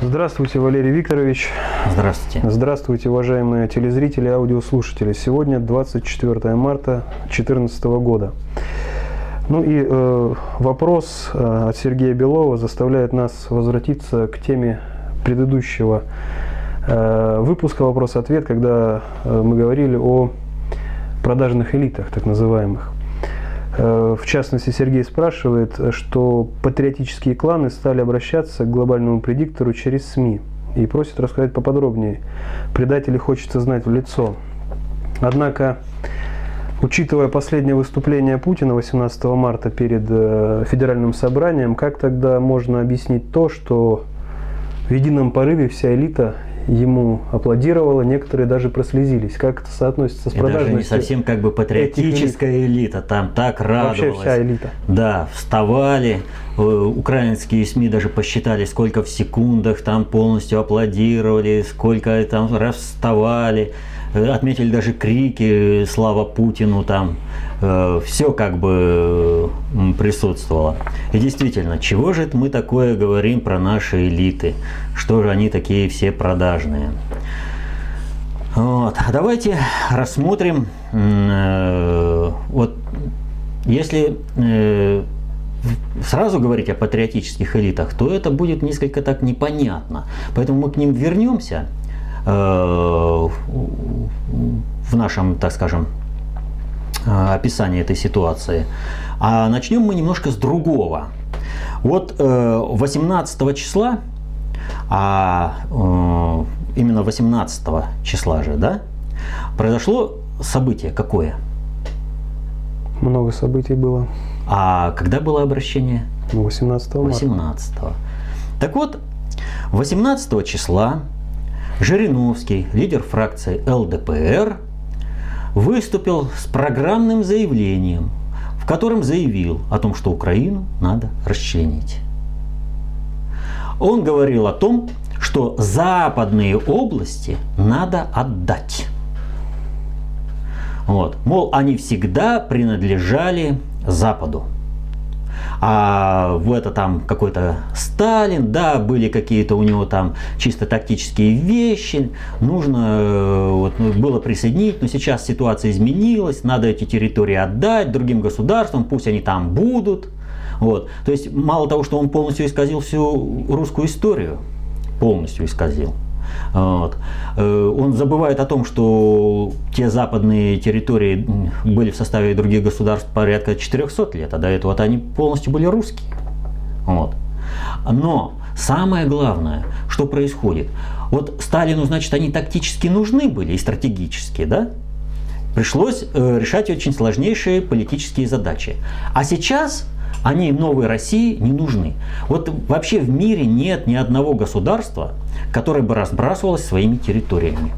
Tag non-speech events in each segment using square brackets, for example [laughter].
Здравствуйте, Валерий Викторович. Здравствуйте. Здравствуйте, уважаемые телезрители и аудиослушатели. Сегодня 24 марта 2014 года. Ну и э, вопрос э, от Сергея Белова заставляет нас возвратиться к теме предыдущего э, выпуска «Вопрос-ответ», когда э, мы говорили о продажных элитах, так называемых. Э, в частности, Сергей спрашивает, что патриотические кланы стали обращаться к глобальному предиктору через СМИ и просит рассказать поподробнее. Предателей хочется знать в лицо. Однако, учитывая последнее выступление Путина 18 марта перед э, федеральным собранием, как тогда можно объяснить то, что в едином порыве вся элита ему аплодировала, некоторые даже прослезились. Как это соотносится с И даже не совсем как бы патриотическая элита, там так радовалась. Вообще вся элита. Да, вставали, э, украинские СМИ даже посчитали, сколько в секундах там полностью аплодировали, сколько там раз вставали. Э, отметили даже крики «Слава Путину!» там. Э, Все как бы присутствовало. И действительно, чего же это мы такое говорим про наши элиты? Что же они такие все продажные? Вот. А давайте рассмотрим, э, вот если сразу говорить о патриотических элитах, то это будет несколько так непонятно. Поэтому мы к ним вернемся Э, в нашем, так скажем, э, описании этой ситуации. А начнем мы немножко с другого. Вот 18 э, числа, а именно 18 числа же, да, произошло событие какое? Много событий было. А когда было обращение? 18 марта. 18. Так вот, 18 числа Жириновский, лидер фракции ЛДПР, выступил с программным заявлением, в котором заявил о том, что Украину надо расчленить. Он говорил о том, что западные области надо отдать. Вот. Мол, они всегда принадлежали Западу а в это там какой-то Сталин, да, были какие-то у него там чисто тактические вещи, нужно э, вот, ну, было присоединить, но сейчас ситуация изменилась, надо эти территории отдать другим государствам, пусть они там будут. Вот. То есть мало того, что он полностью исказил всю русскую историю, полностью исказил, вот. Э, он забывает о том, что те западные территории были в составе других государств порядка 400 лет, а до этого вот они полностью были русские. Вот. Но самое главное, что происходит, вот Сталину, значит, они тактически нужны были и стратегически, да? Пришлось э, решать очень сложнейшие политические задачи. А сейчас они новой России не нужны. Вот вообще в мире нет ни одного государства, которое бы разбрасывалось своими территориями.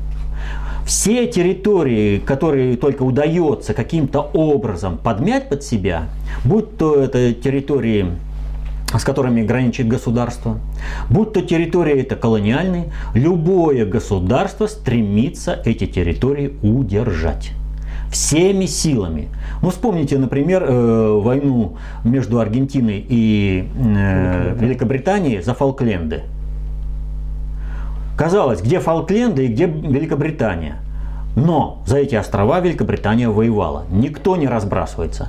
Все территории, которые только удается каким-то образом подмять под себя, будь то это территории с которыми граничит государство, будь то территория это колониальные, любое государство стремится эти территории удержать всеми силами. Ну, вспомните, например, э, войну между Аргентиной и э, Великобританией за Фолкленды. Казалось, где Фолкленды и где Великобритания. Но за эти острова Великобритания воевала. Никто не разбрасывается.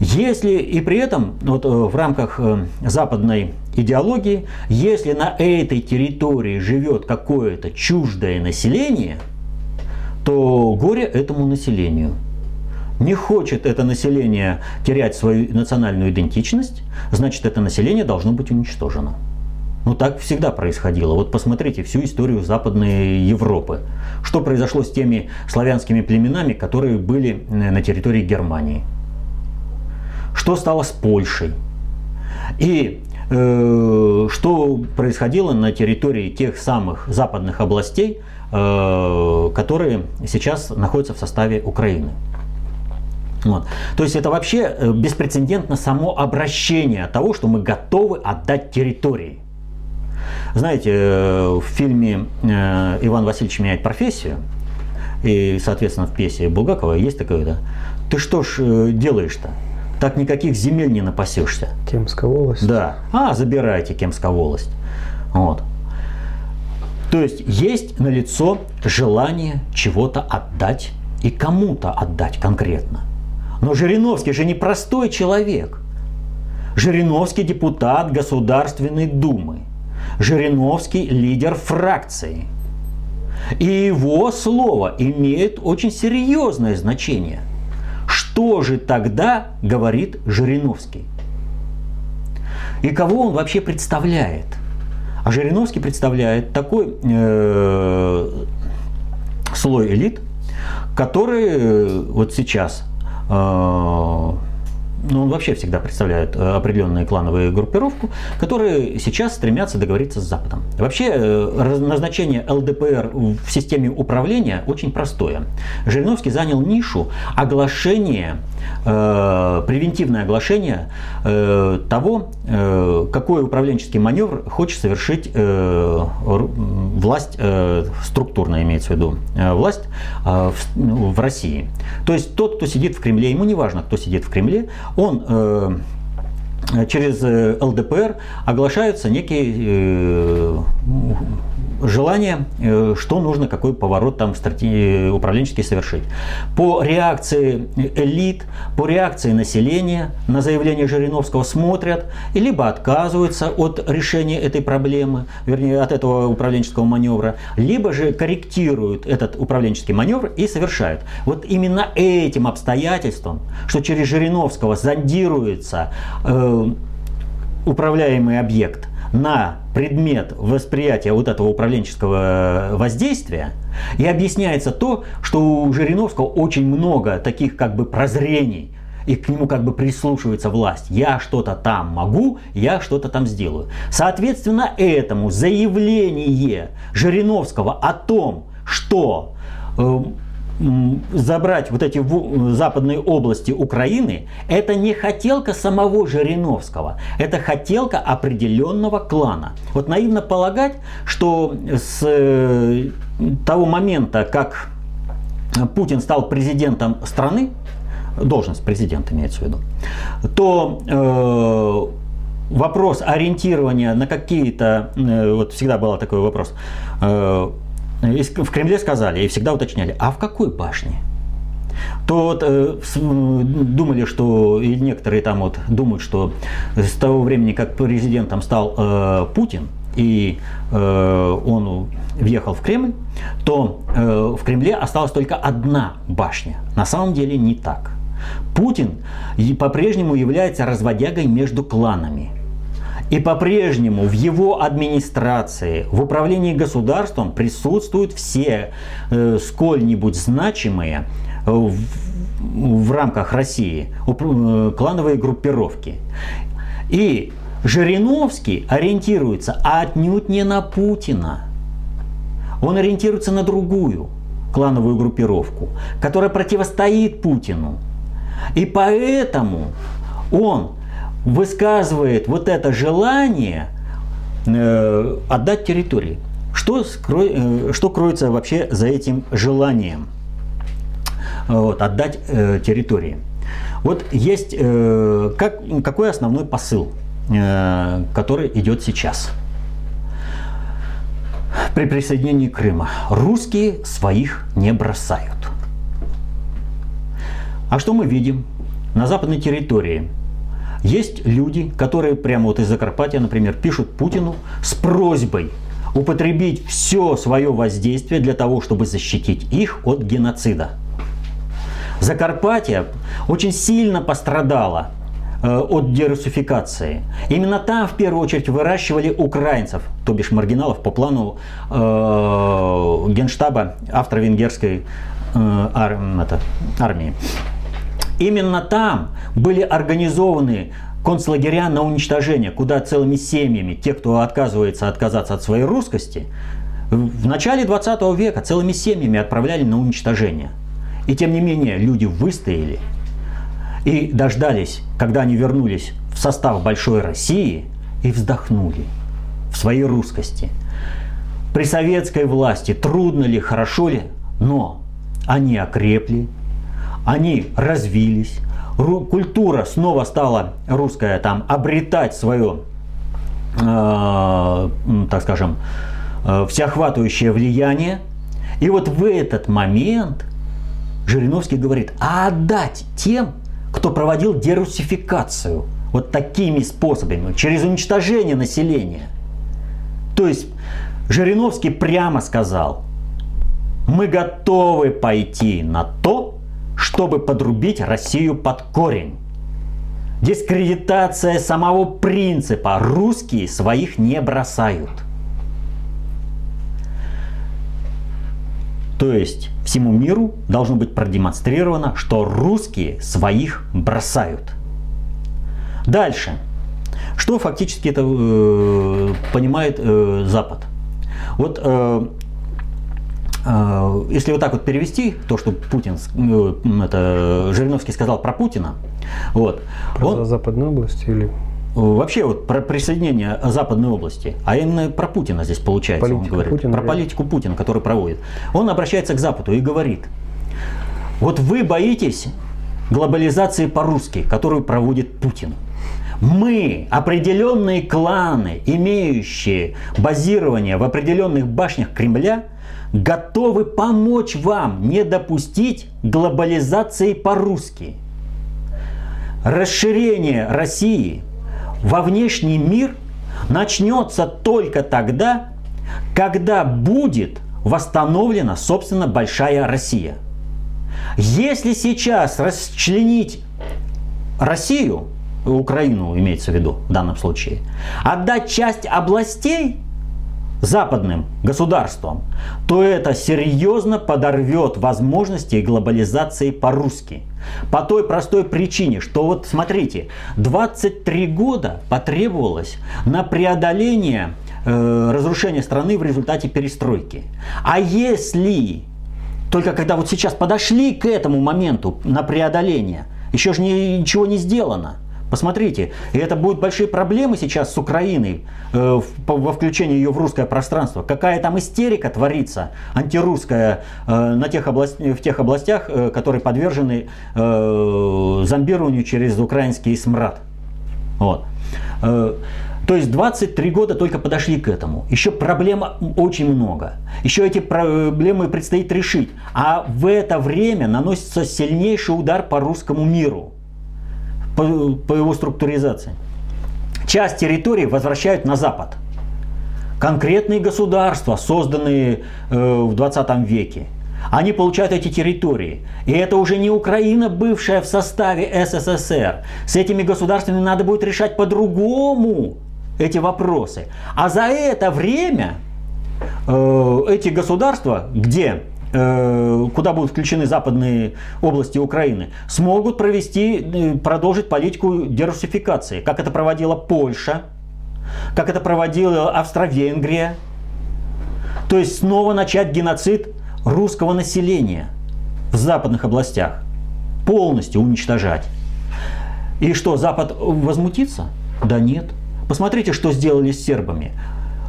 Если и при этом вот, э, в рамках западной идеологии, если на этой территории живет какое-то чуждое население – то горе этому населению. Не хочет это население терять свою национальную идентичность, значит это население должно быть уничтожено. Ну так всегда происходило. Вот посмотрите всю историю Западной Европы. Что произошло с теми славянскими племенами, которые были э, на территории Германии? Что стало с Польшей? И э, что происходило на территории тех самых западных областей, которые сейчас находятся в составе Украины. Вот. То есть это вообще э, беспрецедентно само обращение того, что мы готовы отдать территории. Знаете, э, в фильме «Иван Васильевич меняет профессию», и, соответственно, в пьесе Булгакова есть такое, да, ты что ж делаешь-то? Так никаких земель не напасешься. Кемская волость. Да. А, забирайте Кемская волость. Вот. То есть есть налицо желание чего-то отдать и кому-то отдать конкретно. Но Жириновский же не простой человек. Жириновский депутат Государственной Думы. Жириновский лидер фракции. И его слово имеет очень серьезное значение. Что же тогда говорит Жириновский? И кого он вообще представляет? А Жириновский представляет такой э, слой элит, который э, вот сейчас э, ну, вообще всегда представляет э, определенную клановую группировку, которые сейчас стремятся договориться с Западом. Вообще, э, назначение ЛДПР в системе управления очень простое. Жириновский занял нишу оглашения, э, превентивное оглашение э, того, э, какой управленческий маневр хочет совершить э, власть, э, структурно имеется в виду, э, власть э, в, в России. То есть тот, кто сидит в Кремле, ему не важно, кто сидит в Кремле, он э, через ЛДПР оглашаются некие э, желание, э, что нужно, какой поворот там управленческий совершить. По реакции элит, по реакции населения на заявление Жириновского смотрят и либо отказываются от решения этой проблемы, вернее, от этого управленческого маневра, либо же корректируют этот управленческий маневр и совершают. Вот именно этим обстоятельством, что через Жириновского зондируется э, управляемый объект – на предмет восприятия вот этого управленческого воздействия, и объясняется то, что у Жириновского очень много таких как бы прозрений, и к нему как бы прислушивается власть. Я что-то там могу, я что-то там сделаю. Соответственно, этому заявление Жириновского о том, что э, забрать вот эти западные области Украины, это не хотелка самого Жириновского, это хотелка определенного клана. Вот наивно полагать, что с э, того момента, как Путин стал президентом страны, должность президента имеется в виду, то э, вопрос ориентирования на какие-то, э, вот всегда был такой вопрос, э, в Кремле сказали и всегда уточняли, а в какой башне? то вот, э, думали, что и некоторые там вот думают, что с того времени, как президентом стал э, Путин, и э, он въехал в Кремль, то э, в Кремле осталась только одна башня. На самом деле не так. Путин по-прежнему является разводягой между кланами. И по-прежнему в его администрации, в управлении государством присутствуют все э, сколь-нибудь значимые э, в, в рамках России э, клановые группировки. И Жириновский ориентируется отнюдь не на Путина. Он ориентируется на другую клановую группировку, которая противостоит Путину. И поэтому он высказывает вот это желание э, отдать территории. Что, скро... э, что кроется вообще за этим желанием вот, отдать э, территории? Вот есть э, как, какой основной посыл, э, который идет сейчас при присоединении Крыма. Русские своих не бросают. А что мы видим? На западной территории есть люди, которые прямо вот из Закарпатья, например, пишут Путину с просьбой употребить все свое воздействие для того, чтобы защитить их от геноцида. Закарпатье очень сильно пострадало э, от дерусификации. Именно там в первую очередь выращивали украинцев, то бишь маргиналов по плану э, генштаба австро-венгерской э, ар, это, армии. Именно там были организованы концлагеря на уничтожение, куда целыми семьями те, кто отказывается отказаться от своей русскости, в начале 20 века целыми семьями отправляли на уничтожение. И тем не менее люди выстояли и дождались, когда они вернулись в состав Большой России и вздохнули в своей русскости. При советской власти трудно ли, хорошо ли, но они окрепли, они развились, культура снова стала русская там обретать свое, э, так скажем, э, всеохватывающее влияние. И вот в этот момент Жириновский говорит, а отдать тем, кто проводил дерусификацию вот такими способами, через уничтожение населения. То есть Жириновский прямо сказал, мы готовы пойти на то, чтобы подрубить Россию под корень. Дискредитация самого принципа «русские своих не бросают». То есть всему миру должно быть продемонстрировано, что русские своих бросают. Дальше. Что фактически это э, понимает э, Запад? Вот э, если вот так вот перевести то, что Путин, э, это Жириновский сказал про Путина, вот, про он, Западной области или Вообще вот про присоединение Западной области, а именно про Путина здесь получается, Политика он говорит. Путина, про реально. политику Путина, который проводит. Он обращается к Западу и говорит, вот вы боитесь глобализации по-русски, которую проводит Путин. Мы, определенные кланы, имеющие базирование в определенных башнях Кремля, готовы помочь вам не допустить глобализации по-русски. Расширение России во внешний мир начнется только тогда, когда будет восстановлена, собственно, большая Россия. Если сейчас расчленить Россию, Украину имеется в виду в данном случае, отдать часть областей западным государствам, то это серьезно подорвет возможности глобализации по-русски. По той простой причине, что вот смотрите, 23 года потребовалось на преодоление э, разрушения страны в результате перестройки. А если только когда вот сейчас подошли к этому моменту на преодоление, еще же ничего не сделано – Посмотрите, и это будут большие проблемы сейчас с Украиной э, во включении ее в русское пространство. Какая там истерика творится антирусская э, на тех область, в тех областях, э, которые подвержены э, зомбированию через украинский смрад. Вот. Э, то есть 23 года только подошли к этому. Еще проблем очень много. Еще эти проблемы предстоит решить. А в это время наносится сильнейший удар по русскому миру по, по его структуризации. Часть территории возвращают на Запад. Конкретные государства, созданные э, в 20 веке, они получают эти территории. И это уже не Украина, бывшая в составе СССР. С этими государствами надо будет решать по-другому эти вопросы. А за это время э, эти государства, где куда будут включены западные области Украины, смогут провести, э, продолжить политику дерусификации, как это проводила Польша, как это проводила Австро-Венгрия. То есть снова начать геноцид русского населения в западных областях, полностью уничтожать. И что, Запад возмутится? Да нет. Посмотрите, что сделали с сербами.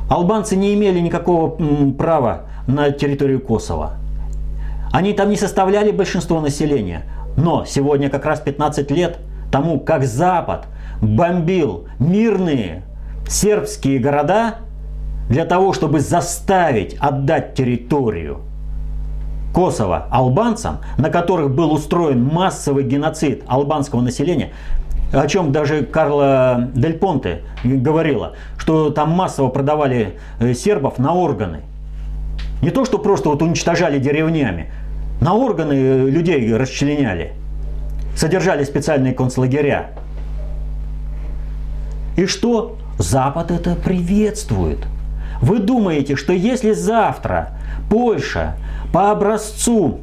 Албанцы не имели никакого права на территорию Косово. Они там не составляли большинство населения. Но сегодня как раз 15 лет тому, как Запад бомбил мирные сербские города для того, чтобы заставить отдать территорию Косово албанцам, на которых был устроен массовый геноцид албанского населения, о чем даже Карла Дель Понте говорила, что там массово продавали э, сербов на органы. Не то, что просто вот уничтожали деревнями, на органы людей расчленяли, содержали специальные концлагеря. И что? Запад это приветствует. Вы думаете, что если завтра Польша по образцу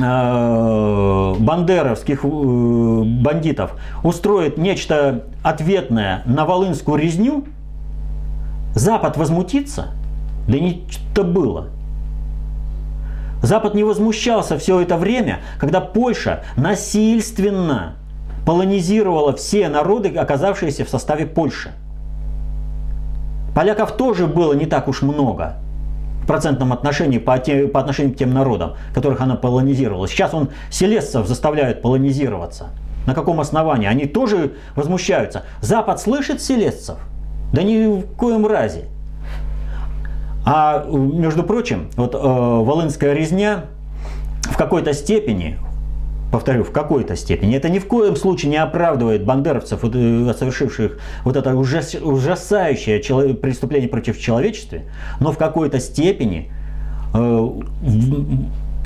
э, бандеровских э, бандитов устроит нечто ответное на волынскую резню, Запад возмутится? Да не что было. Запад не возмущался все это время, когда Польша насильственно полонизировала все народы, оказавшиеся в составе Польши. Поляков тоже было не так уж много в процентном отношении по, те, по отношению к тем народам, которых она полонизировала. Сейчас он селесцев заставляет полонизироваться. На каком основании? Они тоже возмущаются. Запад слышит селесцев? Да ни в коем разе. А между прочим, вот э, Волынская резня в какой-то степени повторю, в какой-то степени. Это ни в коем случае не оправдывает бандеровцев, э, совершивших вот это ужас, ужасающее преступление против человечества, но в какой-то степени, э,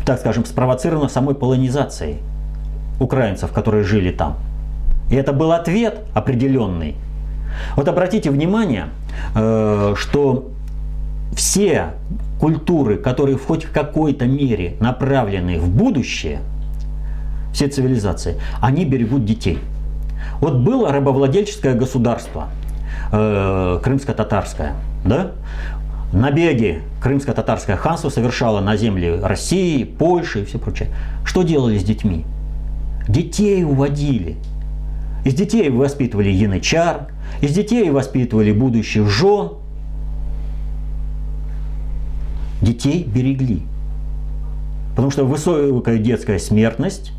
так скажем, спровоцировано самой полонизацией украинцев, которые жили там. И это был ответ определенный. Вот обратите внимание, э, что все культуры, которые в хоть в какой-то мере направлены в будущее – все цивилизации, они берегут детей. Вот было рабовладельческое государство, э, крымско-татарское, да? Набеги крымско-татарское ханство совершало на земли России, Польши и все прочее. Что делали с детьми? Детей уводили. Из детей воспитывали янычар, из детей воспитывали будущих жен. Детей берегли. Потому что высокая детская смертность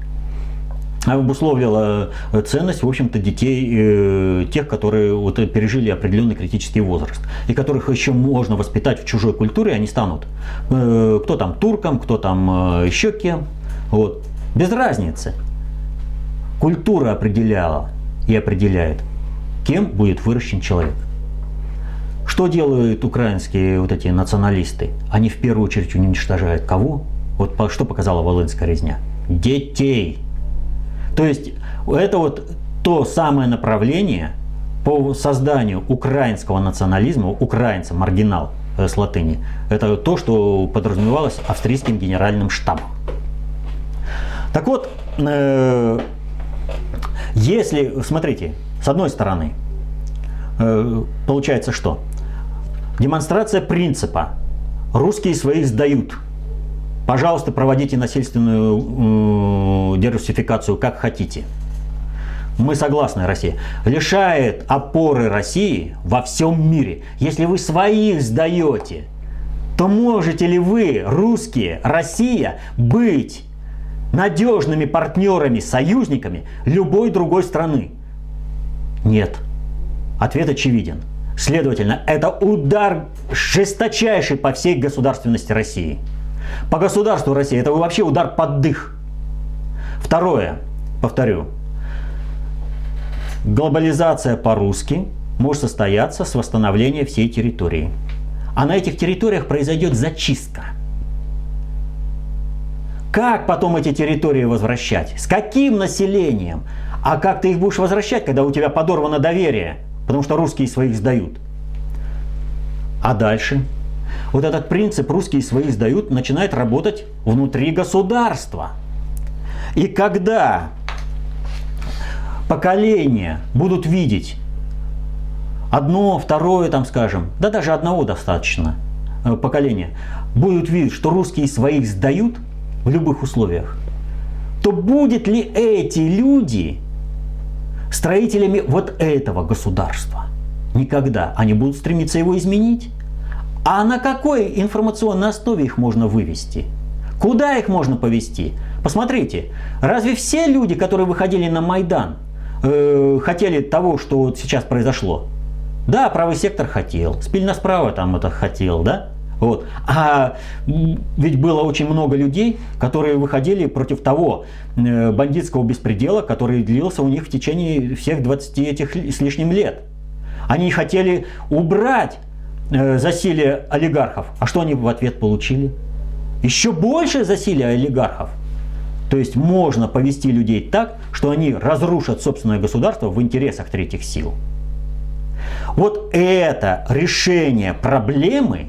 обусловила э, ценность, в общем-то, детей, э, тех, которые вот пережили определенный критический возраст, и которых еще можно воспитать в чужой культуре, они станут э, кто там турком, кто там еще кем, вот. без разницы. Культура определяла и определяет, кем будет выращен человек. Что делают украинские вот эти националисты? Они в первую очередь уничтожают кого? Вот что показала Волынская резня? Детей. То есть это вот то самое направление по созданию украинского национализма, украинца, маргинал э, с латыни, это то, что подразумевалось австрийским генеральным штабом. Так вот, э, если, смотрите, с одной стороны, э, получается что? Демонстрация принципа «русские своих сдают», Пожалуйста, проводите насильственную э, дерусификацию как хотите. Мы согласны, Россия. Лишает опоры России во всем мире. Если вы своих сдаете, то можете ли вы, русские, Россия, быть надежными партнерами, союзниками любой другой страны? Нет. Ответ очевиден. Следовательно, это удар жесточайший по всей государственности России. По государству России это вообще удар под дых. Второе, повторю, глобализация по-русски может состояться с восстановления всей территории. А на этих территориях произойдет зачистка. Как потом эти территории возвращать? С каким населением? А как ты их будешь возвращать, когда у тебя подорвано доверие? Потому что русские своих сдают. А дальше? вот этот принцип «русские свои сдают» начинает работать внутри государства. И когда поколения будут видеть одно, второе, там скажем, да даже одного достаточно э, поколения, будут видеть, что русские своих сдают в любых условиях, то будет ли эти люди строителями вот этого государства? Никогда. Они будут стремиться его изменить. А на какой информационной основе их можно вывести? Куда их можно повести? Посмотрите, разве все люди, которые выходили на Майдан, э, хотели того, что вот сейчас произошло? Да, правый сектор хотел, спильно справа там это хотел, да? Вот. А ведь было очень много людей, которые выходили против того э, бандитского беспредела, который длился у них в течение всех 20 этих с лишним лет. Они хотели убрать Э, засилие олигархов. А что они в ответ получили? Еще больше засилие олигархов. То есть можно повести людей так, что они разрушат собственное государство в интересах третьих сил. Вот это решение проблемы,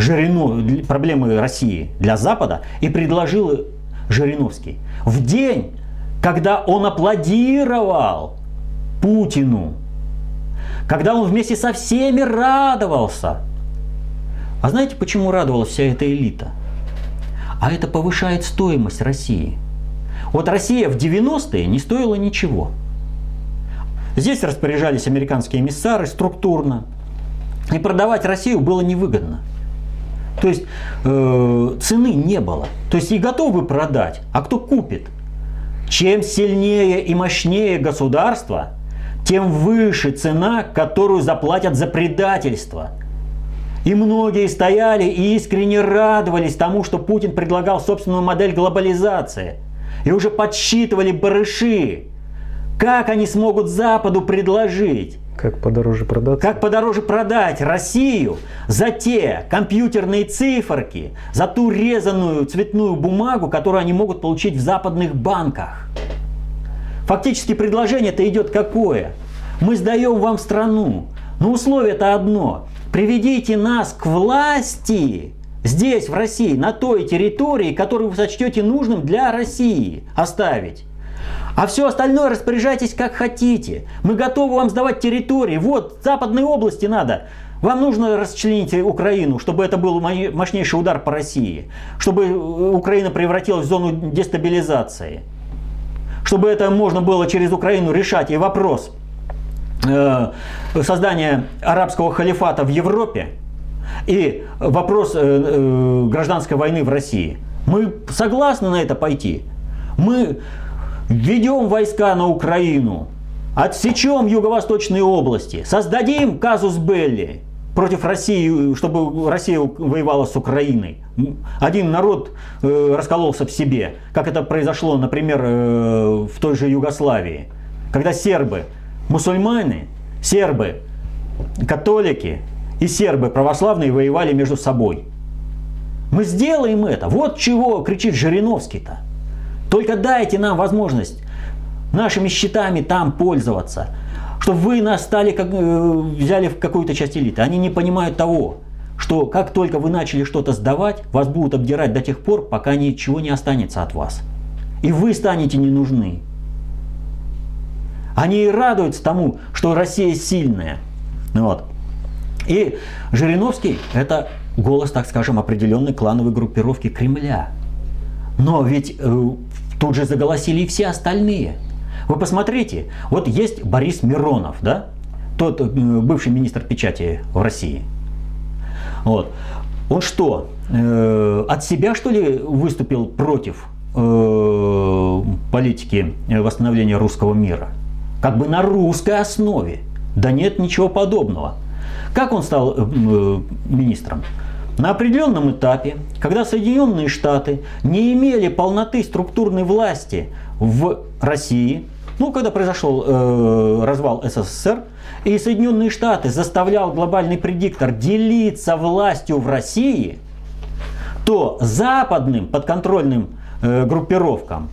Жирину, проблемы России для Запада и предложил Жириновский. В день, когда он аплодировал Путину когда он вместе со всеми радовался. А знаете, почему радовалась вся эта элита? А это повышает стоимость России. Вот Россия в 90-е не стоила ничего. Здесь распоряжались американские эмиссары структурно. И продавать Россию было невыгодно. То есть э, цены не было. То есть и готовы продать, а кто купит? Чем сильнее и мощнее государство, тем выше цена, которую заплатят за предательство. И многие стояли и искренне радовались тому, что Путин предлагал собственную модель глобализации. И уже подсчитывали барыши, как они смогут Западу предложить как подороже продать? Как подороже продать Россию за те компьютерные циферки, за ту резаную цветную бумагу, которую они могут получить в западных банках. Фактически предложение-то идет какое? Мы сдаем вам страну, но условие-то одно. Приведите нас к власти здесь, в России, на той территории, которую вы сочтете нужным для России оставить. А все остальное распоряжайтесь как хотите. Мы готовы вам сдавать территории. Вот, западной области надо. Вам нужно расчленить Украину, чтобы это был мощнейший удар по России. Чтобы э, Украина превратилась в зону дестабилизации. Чтобы это можно было через Украину решать. И вопрос э, создания арабского халифата в Европе и вопрос э, гражданской войны в России. Мы согласны на это пойти. Мы Введем войска на Украину, отсечем юго-восточные области, создадим казус Белли против России, чтобы Россия воевала с Украиной. Один народ э, раскололся в себе, как это произошло, например, э, в той же Югославии, когда сербы, мусульмане, сербы, католики и сербы православные воевали между собой. Мы сделаем это. Вот чего кричит Жириновский-то. Только дайте нам возможность нашими счетами там пользоваться, чтобы вы нас стали, как, э, взяли в какую-то часть элиты. Они не понимают того, что как только вы начали что-то сдавать, вас будут обдирать до тех пор, пока ничего не останется от вас. И вы станете не нужны. Они и радуются тому, что Россия сильная. Вот. И Жириновский – это голос, так скажем, определенной клановой группировки Кремля. Но ведь э, Тут же заголосили и все остальные. Вы посмотрите, вот есть Борис Миронов, да, тот э, бывший министр печати в России. Вот. Он что, э, от себя что ли выступил против э, политики восстановления русского мира? Как бы на русской основе. Да нет ничего подобного. Как он стал министром? На определенном этапе, когда Соединенные Штаты не имели полноты структурной власти в России, ну, когда произошел э, развал СССР, и Соединенные Штаты заставлял глобальный предиктор делиться властью в России, то западным подконтрольным э, группировкам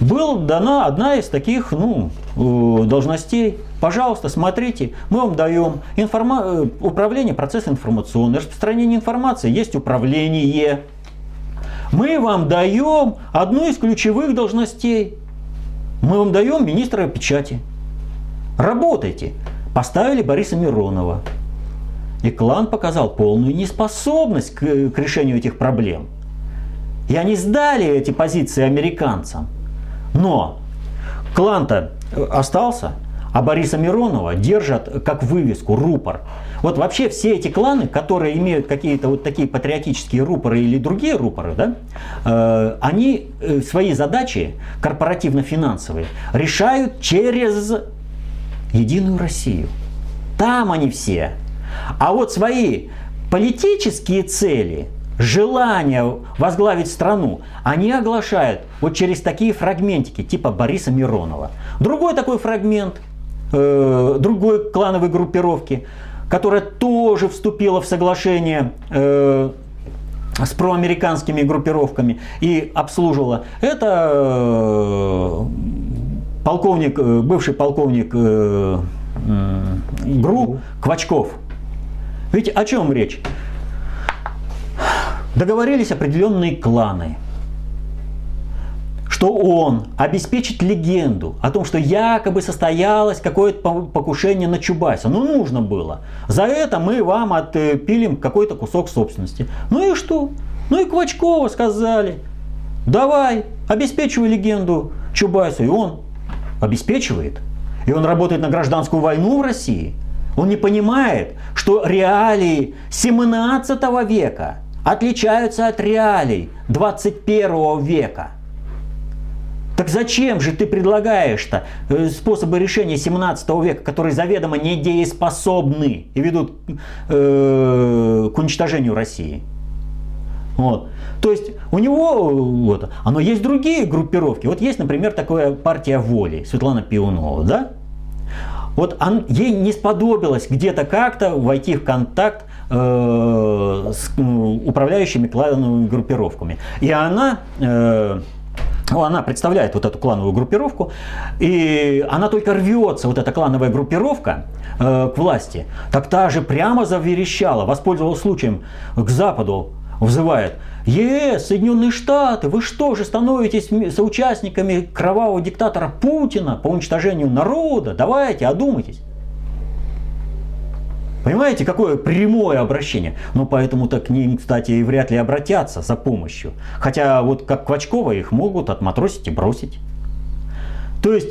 была дана одна из таких ну, э, должностей. Пожалуйста, смотрите, мы вам даем информа... Э, управление процесс информационный, распространение информации, есть управление. Мы вам даем одну из ключевых должностей. Мы вам даем министра печати. Работайте. Поставили Бориса Миронова. И клан показал полную неспособность к, к решению этих проблем. И они сдали эти позиции американцам. Но клан-то остался, а Бориса Миронова держат как вывеску, рупор. Вот вообще все эти кланы, которые имеют какие-то вот такие патриотические рупоры или другие рупоры, да, э, они э, свои задачи корпоративно-финансовые решают через Единую Россию. Там они все. А вот свои политические цели – желание возглавить страну, они оглашают вот через такие фрагментики, типа Бориса Миронова. Другой такой фрагмент, э, другой клановой группировки, которая тоже вступила в соглашение э, с проамериканскими группировками и обслуживала, это э, полковник, э, бывший полковник э, ГРУ Квачков. Ведь о чем речь? Договорились определенные кланы, что он обеспечит легенду о том, что якобы состоялось какое-то покушение на Чубайса. Ну, нужно было. За это мы вам отпилим какой-то кусок собственности. Ну и что? Ну и Квачкова сказали, давай, обеспечивай легенду Чубайсу. И он обеспечивает. И он работает на гражданскую войну в России. Он не понимает, что реалии 17 века – отличаются от реалий 21 века. Так зачем же ты предлагаешь-то э, способы решения 17 века, которые заведомо недееспособны и ведут э, к уничтожению России? Вот. То есть у него вот, оно есть другие группировки. Вот есть, например, такая партия воли, Светлана Пионова, да? Вот он, ей не сподобилось где-то как-то войти в контакт э, с э, управляющими клановыми группировками. И она э, ну, она представляет вот эту клановую группировку, и она только рвется, вот эта клановая группировка, э, к власти. Так та же прямо заверещала, воспользовалась случаем, к Западу взывает. ЕС, Соединенные Штаты, вы что же становитесь соучастниками кровавого диктатора Путина по уничтожению народа? Давайте, одумайтесь. Понимаете, какое прямое обращение? Ну, поэтому-то к ним, кстати, и вряд ли обратятся за помощью. Хотя вот как Квачкова их могут отматросить и бросить. То есть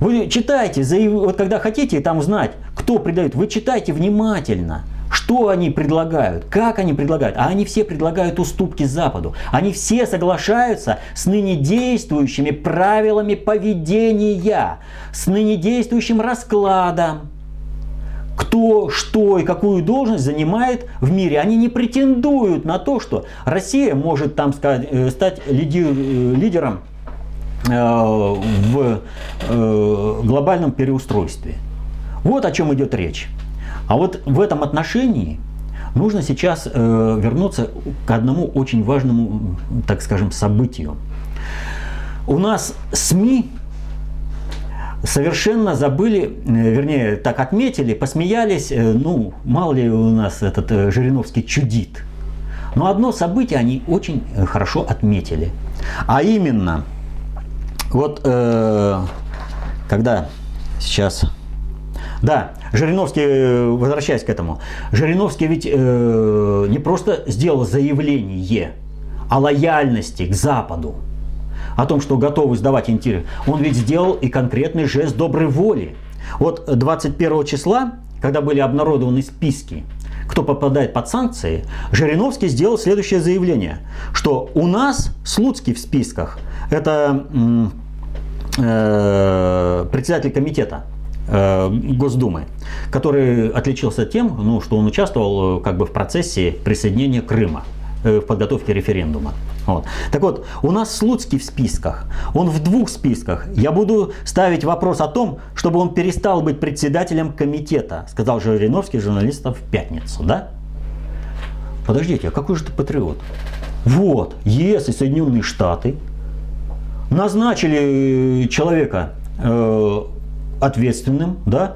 вы читайте, вот когда хотите там знать, кто предает, вы читайте внимательно. Что они предлагают? Как они предлагают? А они все предлагают уступки Западу. Они все соглашаются с ныне действующими правилами поведения, с ныне действующим раскладом кто, что и какую должность занимает в мире. Они не претендуют на то, что Россия может там сказать, э, стать лидер, э, лидером э, в глобальном переустройстве. Вот о чем идет речь. А вот в этом отношении нужно сейчас вернуться к одному очень важному, так скажем, событию. У нас СМИ совершенно забыли, э, вернее, так отметили, посмеялись, э, ну, мало ли у нас этот э, Жириновский чудит. Но одно событие они очень хорошо отметили. А именно, вот э, когда сейчас... Да, Жириновский, возвращаясь к этому, Жириновский ведь э, не просто сделал заявление о лояльности к Западу, о том, что готовы сдавать интерес, он ведь сделал и конкретный жест доброй воли. Вот 21 числа, когда были обнародованы списки, кто попадает под санкции, Жириновский сделал следующее заявление, что у нас Слуцкий в списках, это э, председатель комитета э, Госдумы, который отличился тем, ну, что он участвовал э, как бы в процессе присоединения Крыма э, в подготовке референдума. Вот. Так вот, у нас Слуцкий в списках. Он в двух списках. Я буду ставить вопрос о том, чтобы он перестал быть председателем комитета, сказал Жириновский журналистам в пятницу, да? Подождите, а какой же ты патриот? Вот, ЕС и Соединенные Штаты назначили человека э, ответственным, да,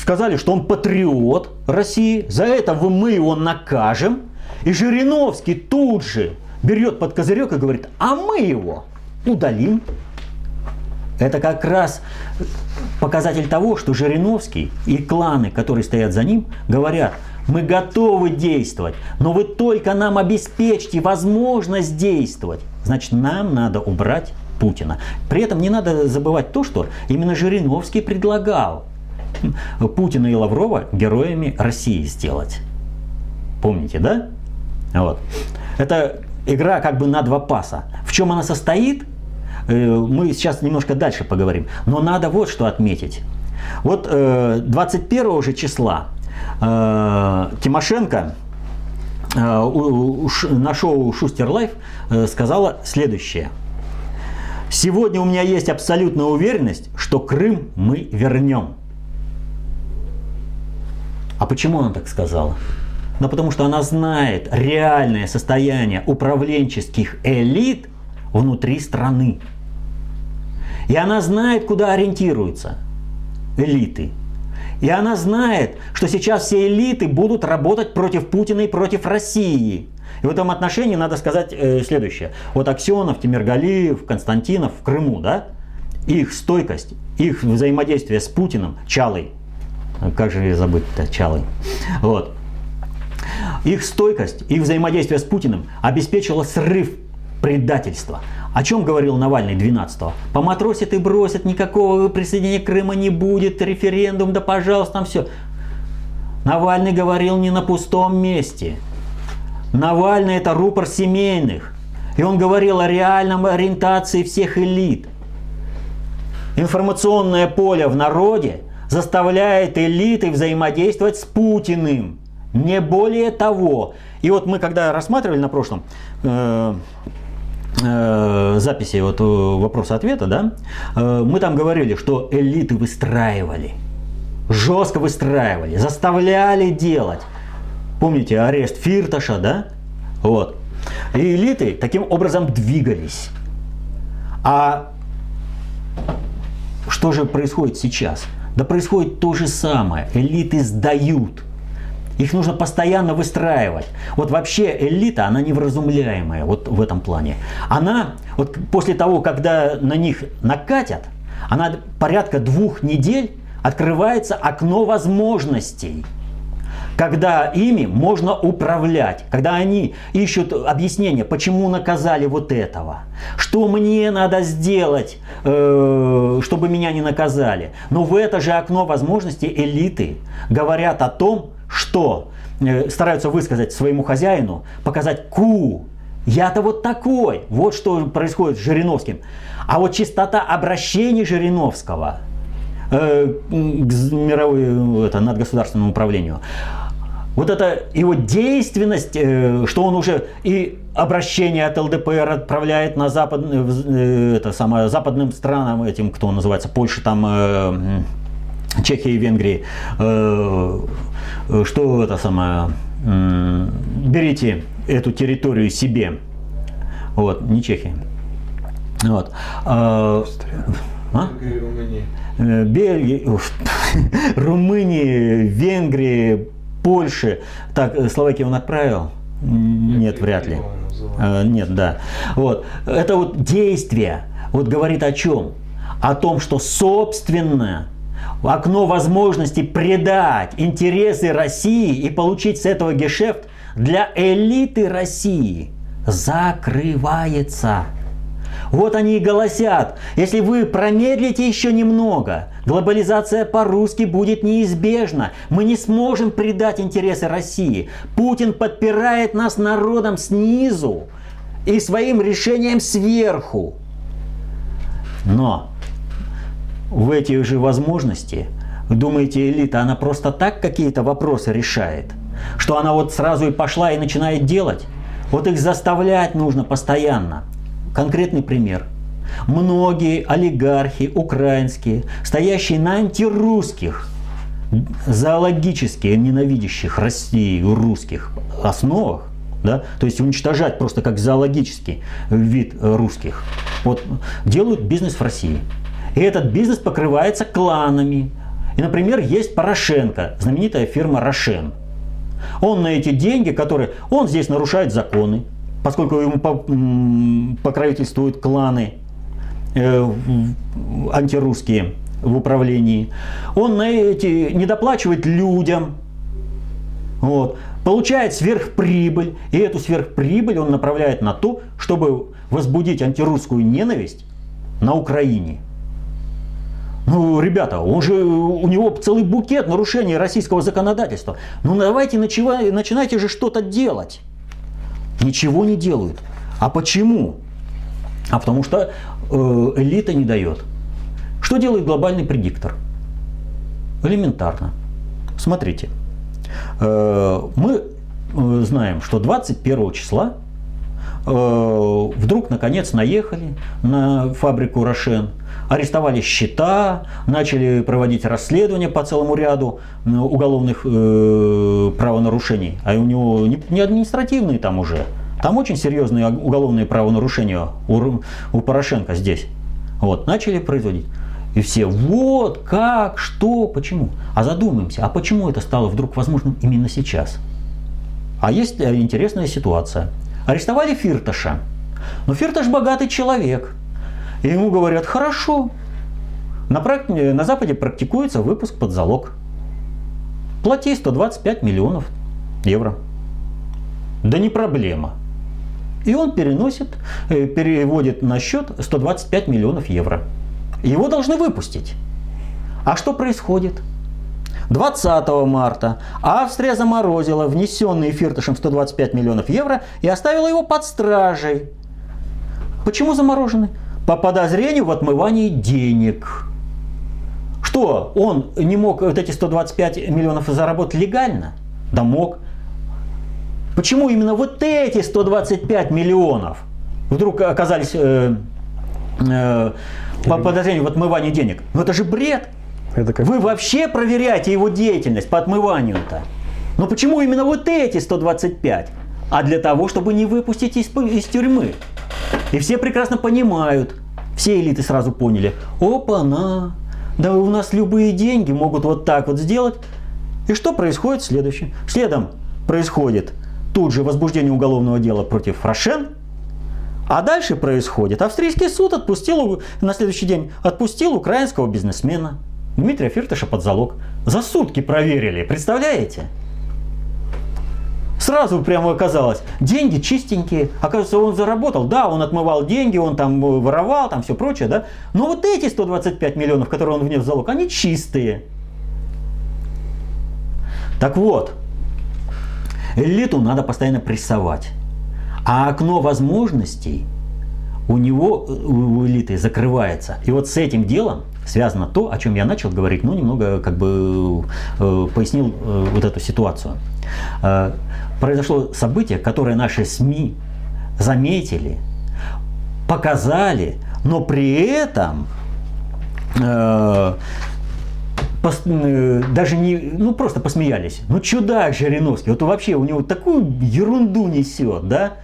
сказали, что он патриот России, за это мы его накажем, и Жириновский тут же берет под козырек и говорит, а мы его удалим. Это как раз показатель того, что Жириновский и кланы, которые стоят за ним, говорят, мы готовы действовать, но вы только нам обеспечьте возможность действовать. Значит, нам надо убрать Путина. При этом не надо забывать то, что именно Жириновский предлагал Путина и Лаврова героями России сделать. Помните, да? Вот. Это игра как бы на два паса. В чем она состоит, э, мы сейчас немножко дальше поговорим. Но надо вот что отметить. Вот 21 э, же числа э, Тимошенко на шоу Шустер Live сказала следующее. Сегодня у меня есть абсолютная уверенность, что Крым мы вернем. А почему она так сказала? но потому что она знает реальное состояние управленческих элит внутри страны. И она знает, куда ориентируются элиты. И она знает, что сейчас все элиты будут работать против Путина и против России. И в этом отношении надо сказать э, следующее. Вот Аксенов, Тимиргалиев, Константинов в Крыму, да, их стойкость, их взаимодействие с Путиным, Чалой, как же забыть-то Чалой, вот, их стойкость, их взаимодействие с Путиным обеспечило срыв предательства. О чем говорил Навальный 12-го? Поматросят и бросят, никакого присоединения Крыма не будет, референдум, да пожалуйста, там все. Навальный говорил не на пустом месте. Навальный это рупор семейных. И он говорил о реальном ориентации всех элит. Информационное поле в народе заставляет элиты взаимодействовать с Путиным. Не более того. И вот мы когда рассматривали на прошлом э, записи вот э, вопроса-ответа, да, э, мы там говорили, что элиты выстраивали, жестко выстраивали, заставляли делать. Помните арест Фирташа, да? Вот. И элиты таким образом двигались. А что же происходит сейчас? Да происходит то же самое. Элиты сдают. Их нужно постоянно выстраивать. Вот вообще элита, она невразумляемая вот в этом плане. Она, вот после того, когда на них накатят, она порядка двух недель открывается окно возможностей когда ими можно управлять, когда они ищут объяснение, почему наказали вот этого, что мне надо сделать, э, чтобы меня не наказали. Но в это же окно возможностей элиты говорят о том, что э, стараются высказать своему хозяину, показать ку, я-то вот такой. Вот что происходит с Жириновским. А вот чистота обращений Жириновского э, к мировой, это, надгосударственному управлению, вот эта его действенность, э, что он уже и обращение от ЛДПР отправляет на запад, э, это самое, западным странам, этим, кто называется, Польша, там, э, Чехия и Венгрии, что это самое, берите эту территорию себе, вот, не Чехия, вот. А? Бельгия, Румынии, [laughs] Венгрии, Польши. Так, э, Словакию он отправил? Нет, вряд ли. А, нет, да. Вот. Это вот действие вот говорит о чем? О том, что собственно окно возможности предать интересы России и получить с этого гешефт для элиты России закрывается. Вот они и голосят. Если вы промедлите еще немного, глобализация по-русски будет неизбежна. Мы не сможем предать интересы России. Путин подпирает нас народом снизу и своим решением сверху. Но в эти же возможности, думаете, элита, она просто так какие-то вопросы решает? Что она вот сразу и пошла и начинает делать? Вот их заставлять нужно постоянно. Конкретный пример. Многие олигархи украинские, стоящие на антирусских, зоологически ненавидящих Россию русских основах, да, то есть уничтожать просто как зоологический вид русских, вот, делают бизнес в России. И этот бизнес покрывается кланами. И, например, есть Порошенко, знаменитая фирма Рошен. Он на эти деньги, которые... Он здесь нарушает законы, поскольку ему покровительствуют кланы э, антирусские в управлении, он на эти не доплачивает людям, вот, получает сверхприбыль, и эту сверхприбыль он направляет на то, чтобы возбудить антирусскую ненависть на Украине. Ну, ребята, он же, у него целый букет нарушений российского законодательства. Ну, давайте начинайте же что-то делать ничего не делают. А почему? А потому что э, элита не дает. Что делает глобальный предиктор? Элементарно. Смотрите, э, мы э, знаем, что 21 числа вдруг наконец наехали на фабрику Рошен, арестовали счета, начали проводить расследования по целому ряду уголовных э, правонарушений. А у него не, не административные там уже, там очень серьезные уголовные правонарушения у, у Порошенко здесь. Вот, начали производить. И все, вот, как, что, почему. А задумаемся, а почему это стало вдруг возможным именно сейчас? А есть э, интересная ситуация. Арестовали Фирташа. Но Фирташ богатый человек. И ему говорят, хорошо, на, практи... на Западе практикуется выпуск под залог. Плати 125 миллионов евро. Да не проблема. И он переносит, э, переводит на счет 125 миллионов евро. Его должны выпустить. А что происходит? 20 марта Австрия заморозила внесенные Фирташем 125 миллионов евро и оставила его под стражей. Почему заморожены? По подозрению в отмывании денег. Что, он не мог вот эти 125 миллионов заработать легально? Да мог. Почему именно вот эти 125 миллионов вдруг оказались э, э, по подозрению в отмывании денег? Ну это же бред. Это как... Вы вообще проверяете его деятельность по отмыванию-то. Но почему именно вот эти 125? А для того, чтобы не выпустить из, из тюрьмы. И все прекрасно понимают, все элиты сразу поняли, опа-на, да у нас любые деньги могут вот так вот сделать. И что происходит следующее? Следом происходит тут же возбуждение уголовного дела против Рошен, а дальше происходит, австрийский суд отпустил, на следующий день отпустил украинского бизнесмена Дмитрия Фирташа под залог. За сутки проверили, представляете? Сразу прямо оказалось, деньги чистенькие. Оказывается, он заработал. Да, он отмывал деньги, он там воровал, там все прочее, да. Но вот эти 125 миллионов, которые он внес в залог, они чистые. Так вот, элиту надо постоянно прессовать. А окно возможностей у него, у элиты закрывается. И вот с этим делом связано то, о чем я начал говорить, ну, немного как бы э, пояснил э, вот эту ситуацию. Э, произошло событие, которое наши СМИ заметили, показали, но при этом э, пос, э, даже не, ну просто посмеялись. Ну чудак Жириновский, вот вообще у него такую ерунду несет, да,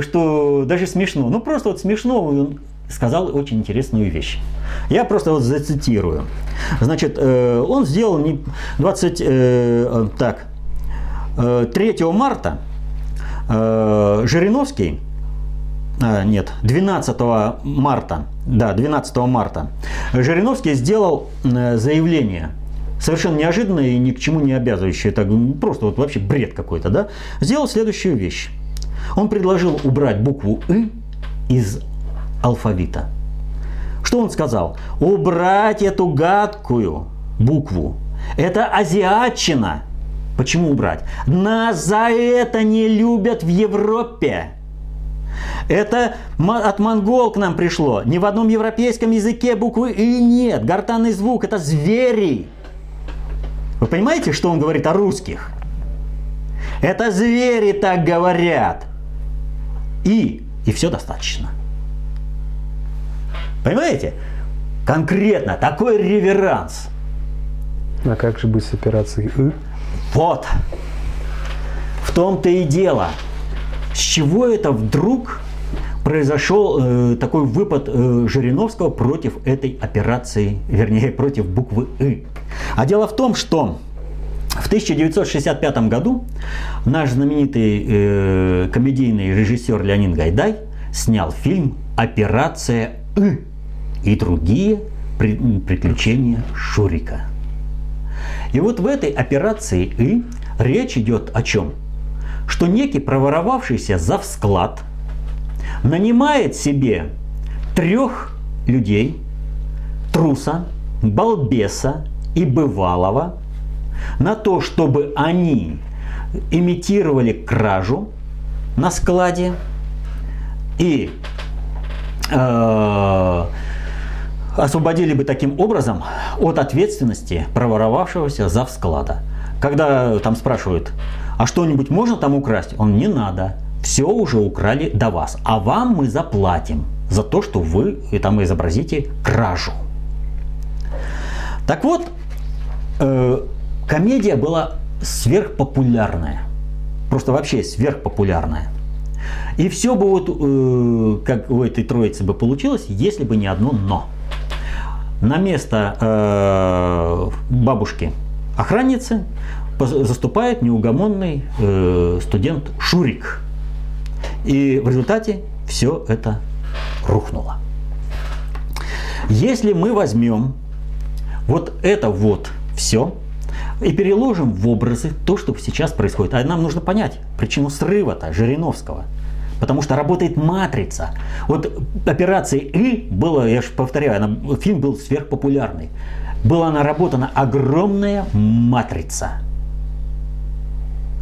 что даже смешно. Ну просто вот смешно, он сказал очень интересную вещь. Я просто вот зацитирую. Значит, э, он сделал не 20, э, так, 3 э, марта э, Жириновский, а, нет, 12 марта, да, 12 марта Жириновский сделал э, заявление, совершенно неожиданное и ни к чему не обязывающее, так, просто вот вообще бред какой-то, да, сделал следующую вещь. Он предложил убрать букву «ы» из алфавита. Что он сказал? Убрать эту гадкую букву. Это азиатчина. Почему убрать? Нас за это не любят в Европе. Это от монгол к нам пришло. Ни в одном европейском языке буквы «и» нет. Гортанный звук – это звери. Вы понимаете, что он говорит о русских? Это звери так говорят. И, и все достаточно. Понимаете? Конкретно такой реверанс. А как же быть с операцией «и»? Вот. В том-то и дело. С чего это вдруг произошел э, такой выпад э, Жириновского против этой операции, вернее, против буквы «ы». А дело в том, что в 1965 году наш знаменитый э, комедийный режиссер Леонид Гайдай снял фильм «Операция «ы» и другие приключения Шурика. И вот в этой операции «И» речь идет о чем? Что некий проворовавшийся завсклад нанимает себе трех людей, труса, балбеса и бывалого, на то, чтобы они имитировали кражу на складе и э, освободили бы таким образом от ответственности проворовавшегося за склада. Когда там спрашивают, а что-нибудь можно там украсть? Он не надо, все уже украли до вас, а вам мы заплатим за то, что вы там изобразите кражу. Так вот, э, комедия была сверхпопулярная, просто вообще сверхпопулярная. И все бы вот, э, как у этой троицы бы получилось, если бы не одно «но» на место э, бабушки охранницы заступает неугомонный э, студент Шурик. И в результате все это рухнуло. Если мы возьмем вот это вот все и переложим в образы то, что сейчас происходит, а нам нужно понять причину срыва-то Жириновского – потому что работает матрица. Вот операция «И» было, я же повторяю, она, фильм был сверхпопулярный. Была наработана огромная матрица.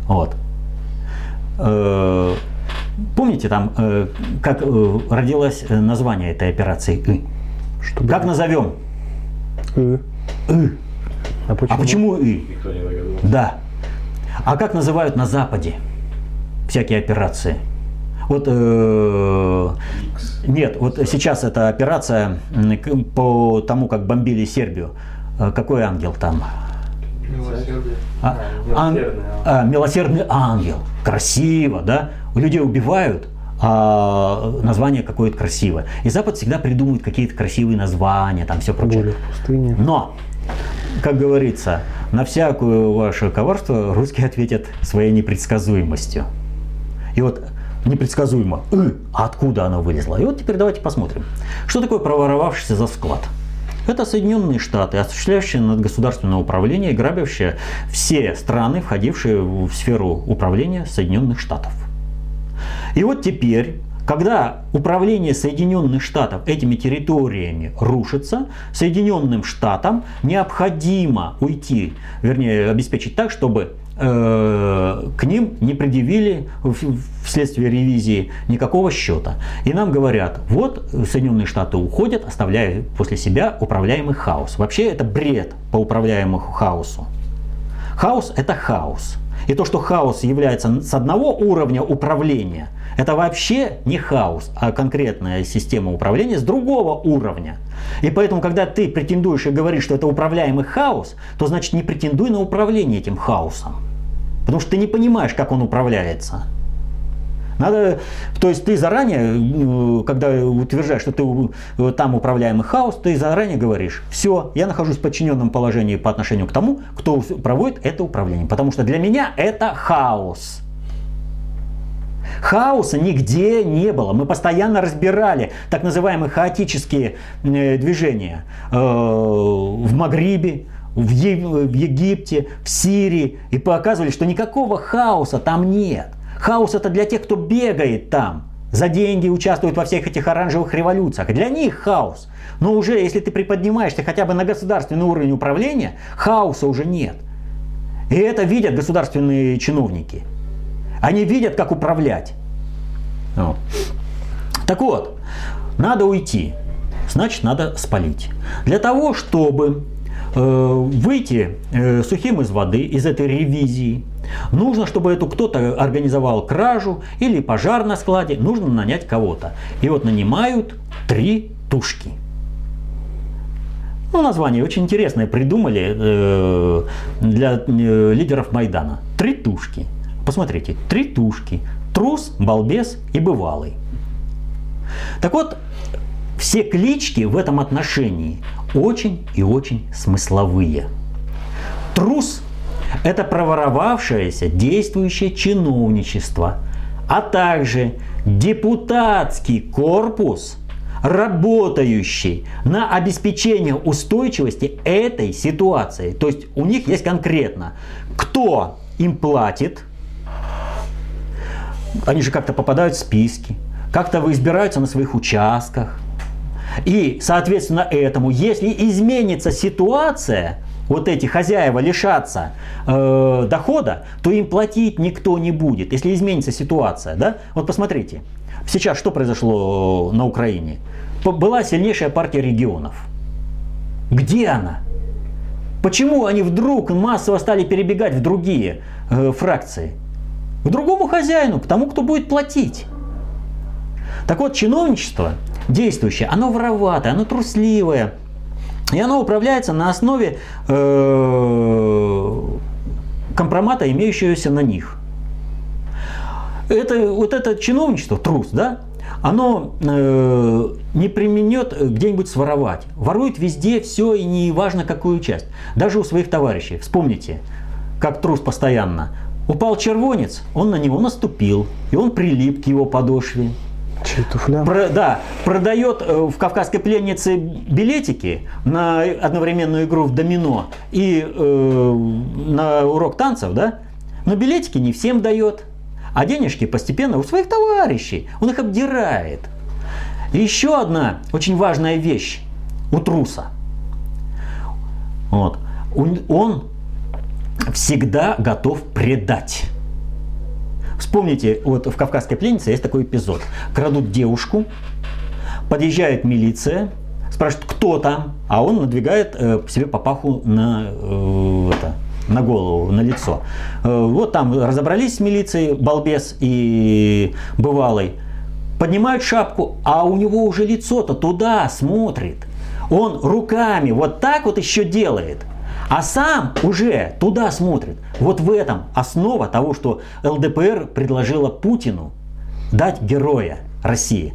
Вот. Э, Помните там, э, как э, родилось название этой операции «И»? Что Как назовем? «ы». «И». А почему? А почему «И»? Никто не догадался. Да. А как называют на Западе всякие операции? Вот э, нет, вот сейчас эта операция по тому, как бомбили Сербию. Э, Какой ангел там? А, ан- милосердный а, милосердный ангел. Красиво, да? Людей убивают, а название какое-то красивое. И Запад всегда придумывает какие-то красивые названия, там все прочее. Боли в пустыне. Но, как говорится, на всякое ваше коварство русские ответят своей непредсказуемостью. И вот непредсказуемо, «ы», а откуда оно вылезло? И вот теперь давайте посмотрим. Что такое проворовавшийся за склад? Это Соединенные Штаты, осуществляющие надгосударственное управление и грабящие все страны, входившие в сферу управления Соединенных Штатов. И вот теперь, когда управление Соединенных Штатов этими территориями рушится, Соединенным Штатам необходимо уйти, вернее, обеспечить так, чтобы э, к ним не предъявили вследствие ревизии никакого счета. И нам говорят, вот Соединенные Штаты уходят, оставляя после себя управляемый хаос. Вообще это бред по управляемому хаосу. Хаос – это хаос. И то, что хаос является с одного уровня управления, это вообще не хаос, а конкретная система управления с другого уровня. И поэтому, когда ты претендуешь и говоришь, что это управляемый хаос, то значит не претендуй на управление этим хаосом. Потому что ты не понимаешь, как он управляется. Надо, то есть ты заранее, э, когда утверждаешь, что ты э, там управляемый хаос, ты заранее говоришь, все, я нахожусь в подчиненном положении по отношению к тому, кто проводит это управление. Потому что для меня это хаос. Хаоса нигде не было. Мы постоянно разбирали так называемые хаотические э, движения в Магрибе, в, Египте, в Сирии. И показывали, что никакого хаоса там нет. Хаос это для тех, кто бегает там. За деньги участвуют во всех этих оранжевых революциях. Для них хаос. Но уже если ты приподнимаешься хотя бы на государственный уровень управления, хаоса уже нет. И это видят государственные чиновники. Они видят, как управлять. Так вот, надо уйти, значит, надо спалить. Для того, чтобы выйти э, сухим из воды, из этой ревизии, нужно, чтобы эту кто-то организовал кражу или пожар на складе, нужно нанять кого-то. И вот нанимают три тушки. Ну, название очень интересное придумали э, для э, лидеров Майдана. Три тушки. Посмотрите, три тушки. Трус, балбес и бывалый. Так вот, все клички в этом отношении очень и очень смысловые. Трус – это проворовавшееся действующее чиновничество, а также депутатский корпус, работающий на обеспечение устойчивости этой ситуации. То есть у них есть конкретно, кто им платит, они же как-то попадают в списки, как-то вы избираются на своих участках. И, соответственно, этому, если изменится ситуация, вот эти хозяева лишатся э, дохода, то им платить никто не будет, если изменится ситуация. Да? Вот посмотрите, сейчас что произошло на Украине? Была сильнейшая партия регионов. Где она? Почему они вдруг массово стали перебегать в другие э, фракции? К другому хозяину, к тому, кто будет платить. Так вот, чиновничество действующее, оно вороватое, оно трусливое. И оно управляется на основе э, компромата, имеющегося на них. Это, вот это чиновничество, трус, да, оно э, не применет где-нибудь своровать. Ворует везде все и не важно какую часть. Даже у своих товарищей. Вспомните, как трус постоянно. Упал червонец, он на него наступил, и он прилип к его подошве. Чей туфля? Про- да, продает э, в «Кавказской пленнице» билетики на одновременную игру в домино и э, на урок танцев, да? Но билетики не всем дает, а денежки постепенно у своих товарищей. Он их обдирает. И еще одна очень важная вещь у труса. Вот. Он, он всегда готов предать. Вспомните, вот в «Кавказской пленнице» есть такой эпизод. Крадут девушку, подъезжает милиция, спрашивает, кто там, а он надвигает э, себе папаху на, э, это, на голову, на лицо. Э, вот там разобрались с милицией, балбес и бывалый, поднимают шапку, а у него уже лицо-то туда смотрит. Он руками вот так вот еще делает. А сам уже туда смотрит. Вот в этом основа того, что ЛДПР предложила Путину дать героя России.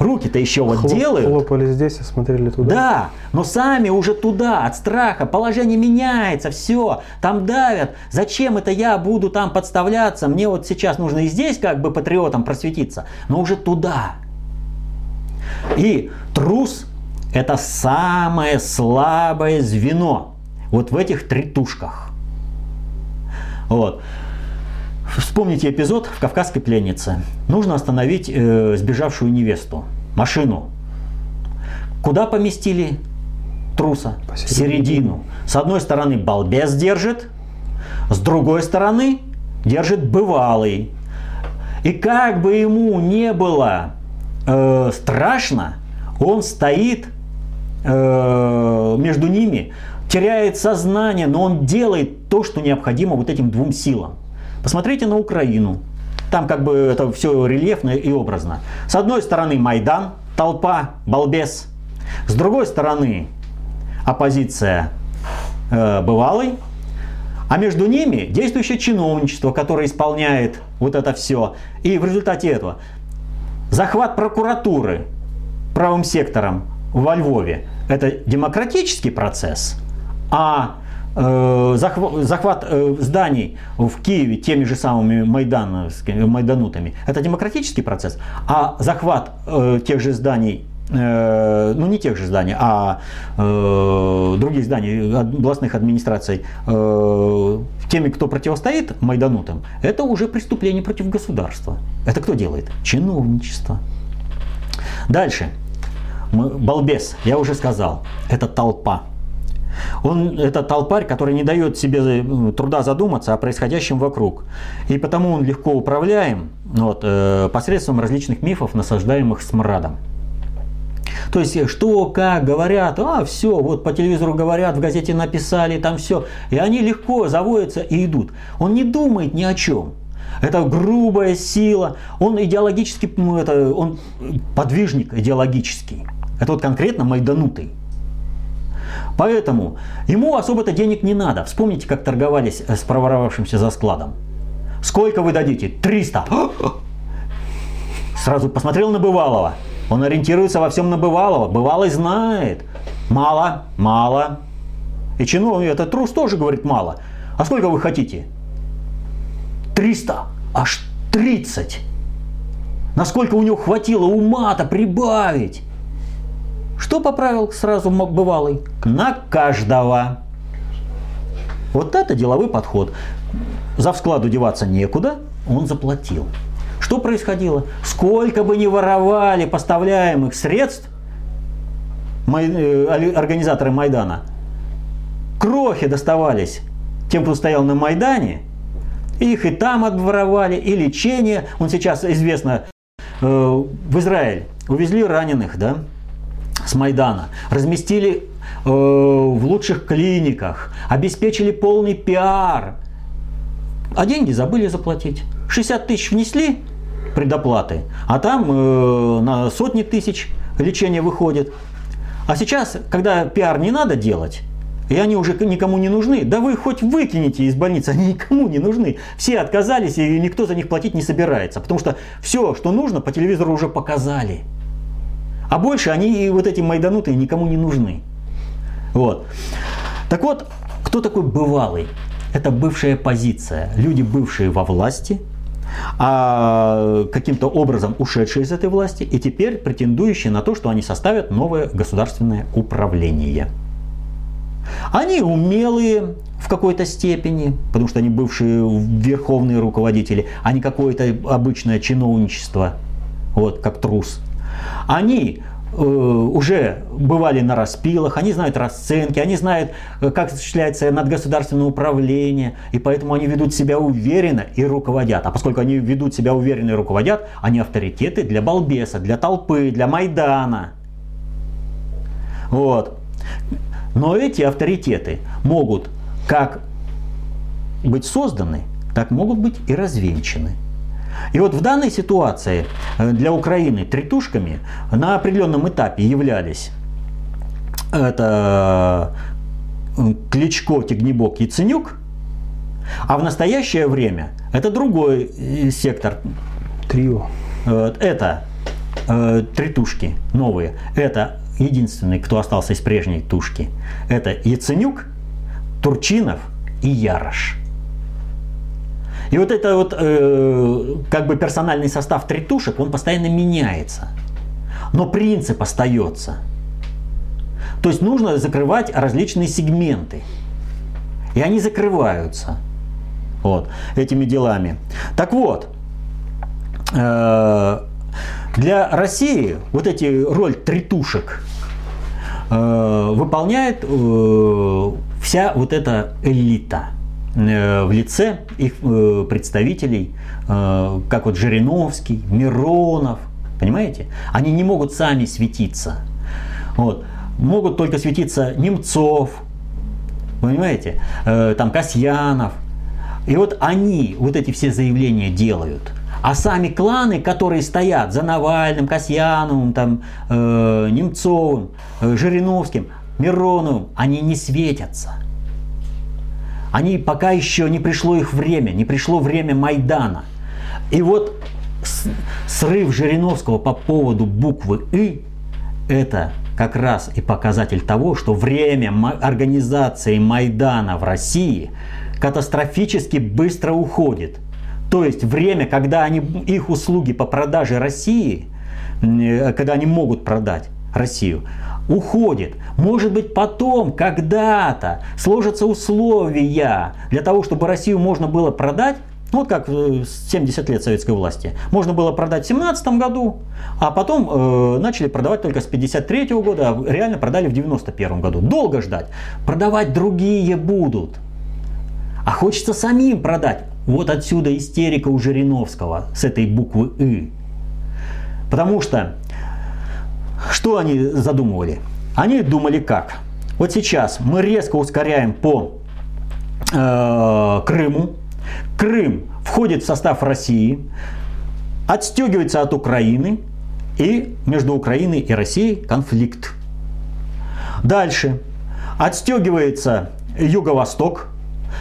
Руки-то еще вот Хлоп, делают. Хлопали здесь и смотрели туда. Да, но сами уже туда, от страха, положение меняется, все, там давят. Зачем это я буду там подставляться? Мне вот сейчас нужно и здесь как бы патриотом просветиться, но уже туда. И трус – это самое слабое звено вот в этих три тушках. Вот. Вспомните эпизод в «Кавказской пленнице». Нужно остановить э, сбежавшую невесту, машину. Куда поместили труса? В середину. С одной стороны балбес держит, с другой стороны держит бывалый. И как бы ему не было э, страшно, он стоит э, между ними, теряет сознание, но он делает то, что необходимо вот этим двум силам. Посмотрите на Украину. Там как бы это все рельефно и образно. С одной стороны Майдан, толпа, балбес. С другой стороны оппозиция э, бывалый. А между ними действующее чиновничество, которое исполняет вот это все. И в результате этого захват прокуратуры правым сектором во Львове – это демократический процесс, а Э, захват, э, зданий в Киеве теми же самыми майданутами, это демократический процесс, а захват э, тех же зданий ну не тех же зданий, а э, других зданий областных администраций э, теми, кто противостоит майданутам, это уже преступление против государства. Это кто делает? Чиновничество. Дальше. Балбес, я уже сказал, это толпа. Он это толпарь, который не дает себе труда задуматься о происходящем вокруг. И потому он легко управляем вот, э, посредством различных мифов, насаждаемых смрадом. То есть, э, что, как говорят, а, все, вот по телевизору говорят, в газете написали, там все. И они легко заводятся и идут. Он не думает ни о чем. Это грубая сила. Он идеологически, это, он подвижник идеологический. Это вот конкретно майданутый. Поэтому ему особо-то денег не надо. Вспомните, как торговались с проворовавшимся за складом. Сколько вы дадите? 300. Сразу посмотрел на Бывалова. Он ориентируется во всем на Бывалова. Бывалый знает. Мало, мало. И чиновник, этот трус тоже говорит мало. А сколько вы хотите? 300. Аж 30. Насколько у него хватило ума-то прибавить? Что поправил сразу бывалый? На каждого. Вот это деловой подход. За вскладу деваться некуда, он заплатил. Что происходило? Сколько бы ни воровали поставляемых средств э, организаторы Майдана, крохи доставались тем, кто стоял на Майдане, их и там отворовали, и лечение. Он сейчас известно э, в Израиль увезли раненых, да, с Майдана, разместили э, в лучших клиниках, обеспечили полный пиар, а деньги забыли заплатить. 60 тысяч внесли предоплаты, а там э, на сотни тысяч лечение выходит. А сейчас, когда пиар не надо делать, и они уже никому не нужны. Да вы хоть выкинете из больницы, [laughs] они никому не нужны. Все отказались, и никто за них платить не собирается. Потому что все, что нужно, по телевизору уже показали. А больше они, вот эти майданутые, никому не нужны. Вот. Так вот, кто такой бывалый? Это бывшая позиция. Люди, бывшие во власти, а каким-то образом ушедшие из этой власти и теперь претендующие на то, что они составят новое государственное управление. Они умелые в какой-то степени, потому что они бывшие верховные руководители, а не какое-то обычное чиновничество, вот как трус. Они э, уже бывали на распилах, они знают расценки, они знают, э, как осуществляется надгосударственное управление, и поэтому они ведут себя уверенно и руководят. А поскольку они ведут себя уверенно и руководят, они авторитеты для балбеса, для толпы, для Майдана. Вот. Но эти авторитеты могут как быть созданы, так могут быть и развенчаны. И вот в данной ситуации э, для Украины тритушками на определенном этапе являлись это э, Кличко, Тегнебок, Яценюк, а в настоящее время это другой э, сектор. Трио. Это тритушки новые. Это единственный, кто остался из прежней тушки. Это Яценюк, Турчинов и Ярош. И вот это вот э, как бы персональный состав тритушек, он постоянно меняется. Но принцип остается. То есть нужно закрывать различные сегменты. И они закрываются вот, этими делами. Так вот, э, для России вот эти роль тритушек э, выполняет э, вся вот эта элита – в лице их э, представителей, э, как вот Жириновский, Миронов, понимаете? Они не могут сами светиться. Вот. Могут только светиться Немцов, понимаете? Там Касьянов. И вот они вот эти все заявления делают. А сами кланы, которые стоят за Навальным, Касьяновым, там, э, Немцовым, э, Жириновским, Мироновым, они не светятся. Они пока еще не пришло их время, не пришло время Майдана. И вот срыв Жириновского по поводу буквы «И» – это как раз и показатель того, что время организации Майдана в России катастрофически быстро уходит. То есть время, когда они, их услуги по продаже России, э, когда они могут продать Россию, уходит. Может быть, потом, когда-то сложатся условия для того, чтобы Россию можно было продать, ну, вот как 70 лет советской власти. Можно было продать в 17 году, а потом э, начали продавать только с 53 -го года, а реально продали в 91 году. Долго ждать. Продавать другие будут. А хочется самим продать. Вот отсюда истерика у Жириновского с этой буквы «ы». Потому что что они задумывали? Они думали как? Вот сейчас мы резко ускоряем по э, Крыму. Крым входит в состав России, отстегивается от Украины, и между Украиной и Россией конфликт. Дальше отстегивается Юго-Восток,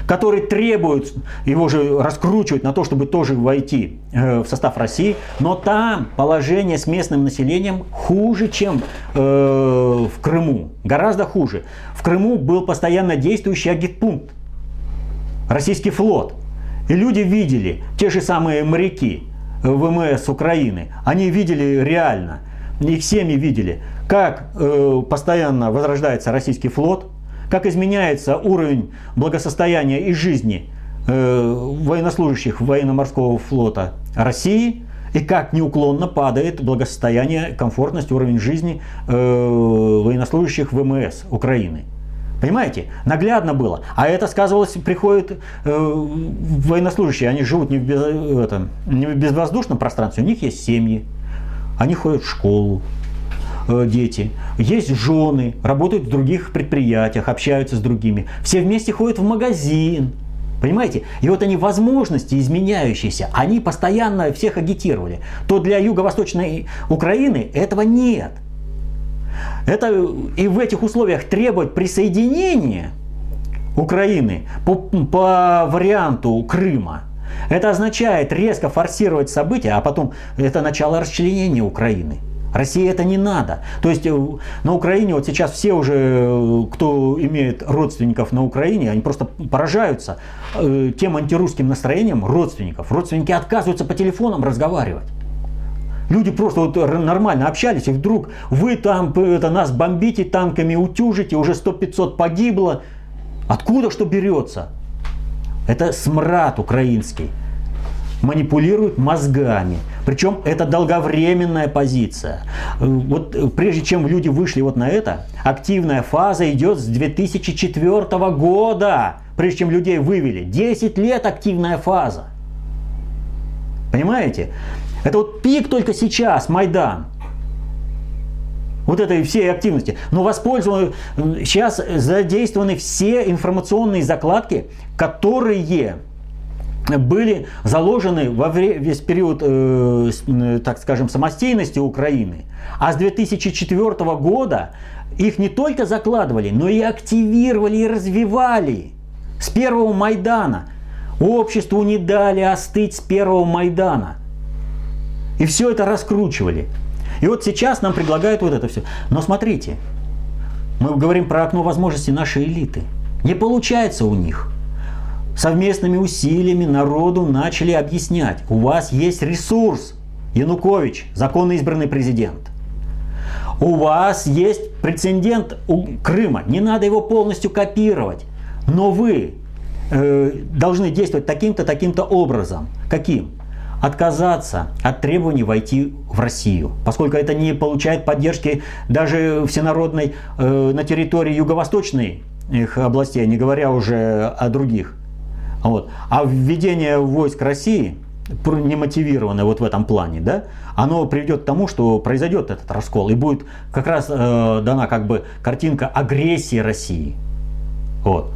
который требует, его же раскручивать на то, чтобы тоже войти э, в состав России, но там положение с местным населением хуже, чем э, в Крыму, гораздо хуже. В Крыму был постоянно действующий агитпункт, российский флот. И люди видели, те же самые моряки ВМС Украины, они видели реально, их семьи видели, как э, постоянно возрождается российский флот, как изменяется уровень благосостояния и жизни э, военнослужащих военно-морского флота России и как неуклонно падает благосостояние, комфортность, уровень жизни э, военнослужащих ВМС Украины. Понимаете? Наглядно было. А это сказывалось, приходят э, военнослужащие, они живут не в, без, это, не в безвоздушном пространстве, у них есть семьи, они ходят в школу, Э, дети, есть жены, работают в других предприятиях, общаются с другими. Все вместе ходят в магазин. Понимаете? И вот они возможности изменяющиеся, они постоянно всех агитировали. То для юго-восточной Украины этого нет. Это и в этих условиях требовать присоединения Украины по, по варианту Крыма. Это означает резко форсировать события, а потом это начало расчленения Украины. России это не надо. То есть э, на Украине вот сейчас все уже, э, кто имеет родственников на Украине, они просто поражаются э, тем антирусским настроением родственников. Родственники отказываются по телефонам разговаривать. Люди просто вот нормально общались, и вдруг вы там это, нас бомбите танками, утюжите, уже 100-500 погибло. Откуда что берется? Это смрад украинский. Манипулируют мозгами. Причем это долговременная позиция. Э, вот э, прежде чем люди вышли вот на это, активная фаза идет с 2004 года, прежде чем людей вывели. 10 лет активная фаза. Понимаете? Это вот пик только сейчас, Майдан. Вот этой всей активности. Но воспользованы, сейчас задействованы все информационные закладки, которые были заложены во весь период, э, э, так скажем, самостейности Украины. А с 2004 года их не только закладывали, но и активировали и развивали. С первого Майдана. Обществу не дали остыть с первого Майдана. И все это раскручивали. И вот сейчас нам предлагают вот это все. Но смотрите, мы говорим про окно возможностей нашей элиты. Не получается у них. Совместными усилиями народу начали объяснять, у вас есть ресурс, Янукович, законно избранный президент. У вас есть прецедент у Крыма, не надо его полностью копировать, но вы э, должны действовать таким-то, таким-то образом. Каким? отказаться от требований войти в Россию, поскольку это не получает поддержки даже всенародной э, на территории юго-восточной их областей, не говоря уже о других. Вот. А введение войск России, не мотивированное вот в этом плане, да, оно приведет к тому, что произойдет этот раскол и будет как раз э, дана как бы картинка агрессии России. Вот.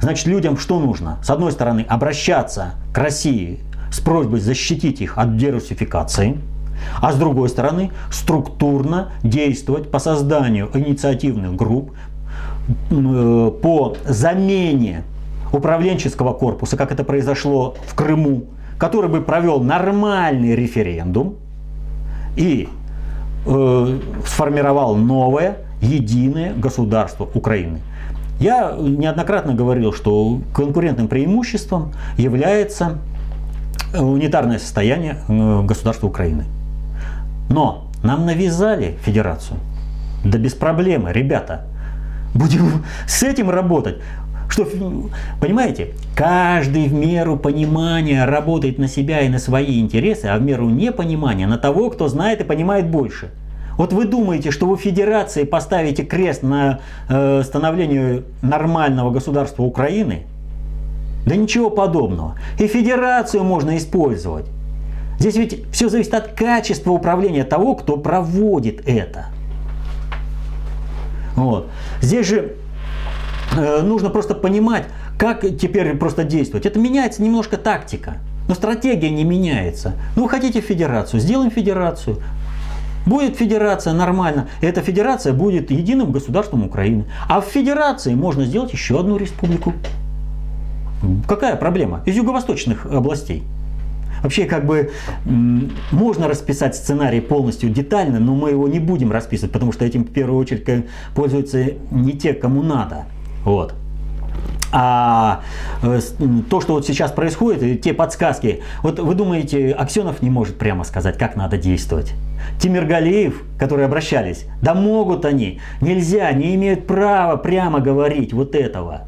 Значит, людям что нужно? С одной стороны, обращаться к России с просьбой защитить их от дерусификации, а с другой стороны структурно действовать по созданию инициативных групп, э, по замене управленческого корпуса, как это произошло в Крыму, который бы провел нормальный референдум и э, сформировал новое единое государство Украины. Я неоднократно говорил, что конкурентным преимуществом является унитарное состояние э, государства Украины. Но нам навязали федерацию. Да без проблемы, ребята. Будем [laughs] с этим работать. Что, понимаете, каждый в меру понимания работает на себя и на свои интересы, а в меру непонимания на того, кто знает и понимает больше. Вот вы думаете, что вы в федерации поставите крест на э, становление нормального государства Украины – да ничего подобного. И федерацию можно использовать. Здесь ведь все зависит от качества управления того, кто проводит это. Вот. Здесь же нужно просто понимать, как теперь просто действовать. Это меняется немножко тактика, но стратегия не меняется. Ну, вы хотите федерацию, сделаем федерацию. Будет федерация нормально, эта федерация будет единым государством Украины. А в федерации можно сделать еще одну республику. Какая проблема? Из юго-восточных областей. Вообще, как бы, можно расписать сценарий полностью детально, но мы его не будем расписывать, потому что этим в первую очередь пользуются не те, кому надо. Вот. А э, то, что вот сейчас происходит, те подсказки, вот вы думаете, Аксенов не может прямо сказать, как надо действовать? Тимиргалеев, которые обращались, да могут они, нельзя, не имеют права прямо говорить вот этого.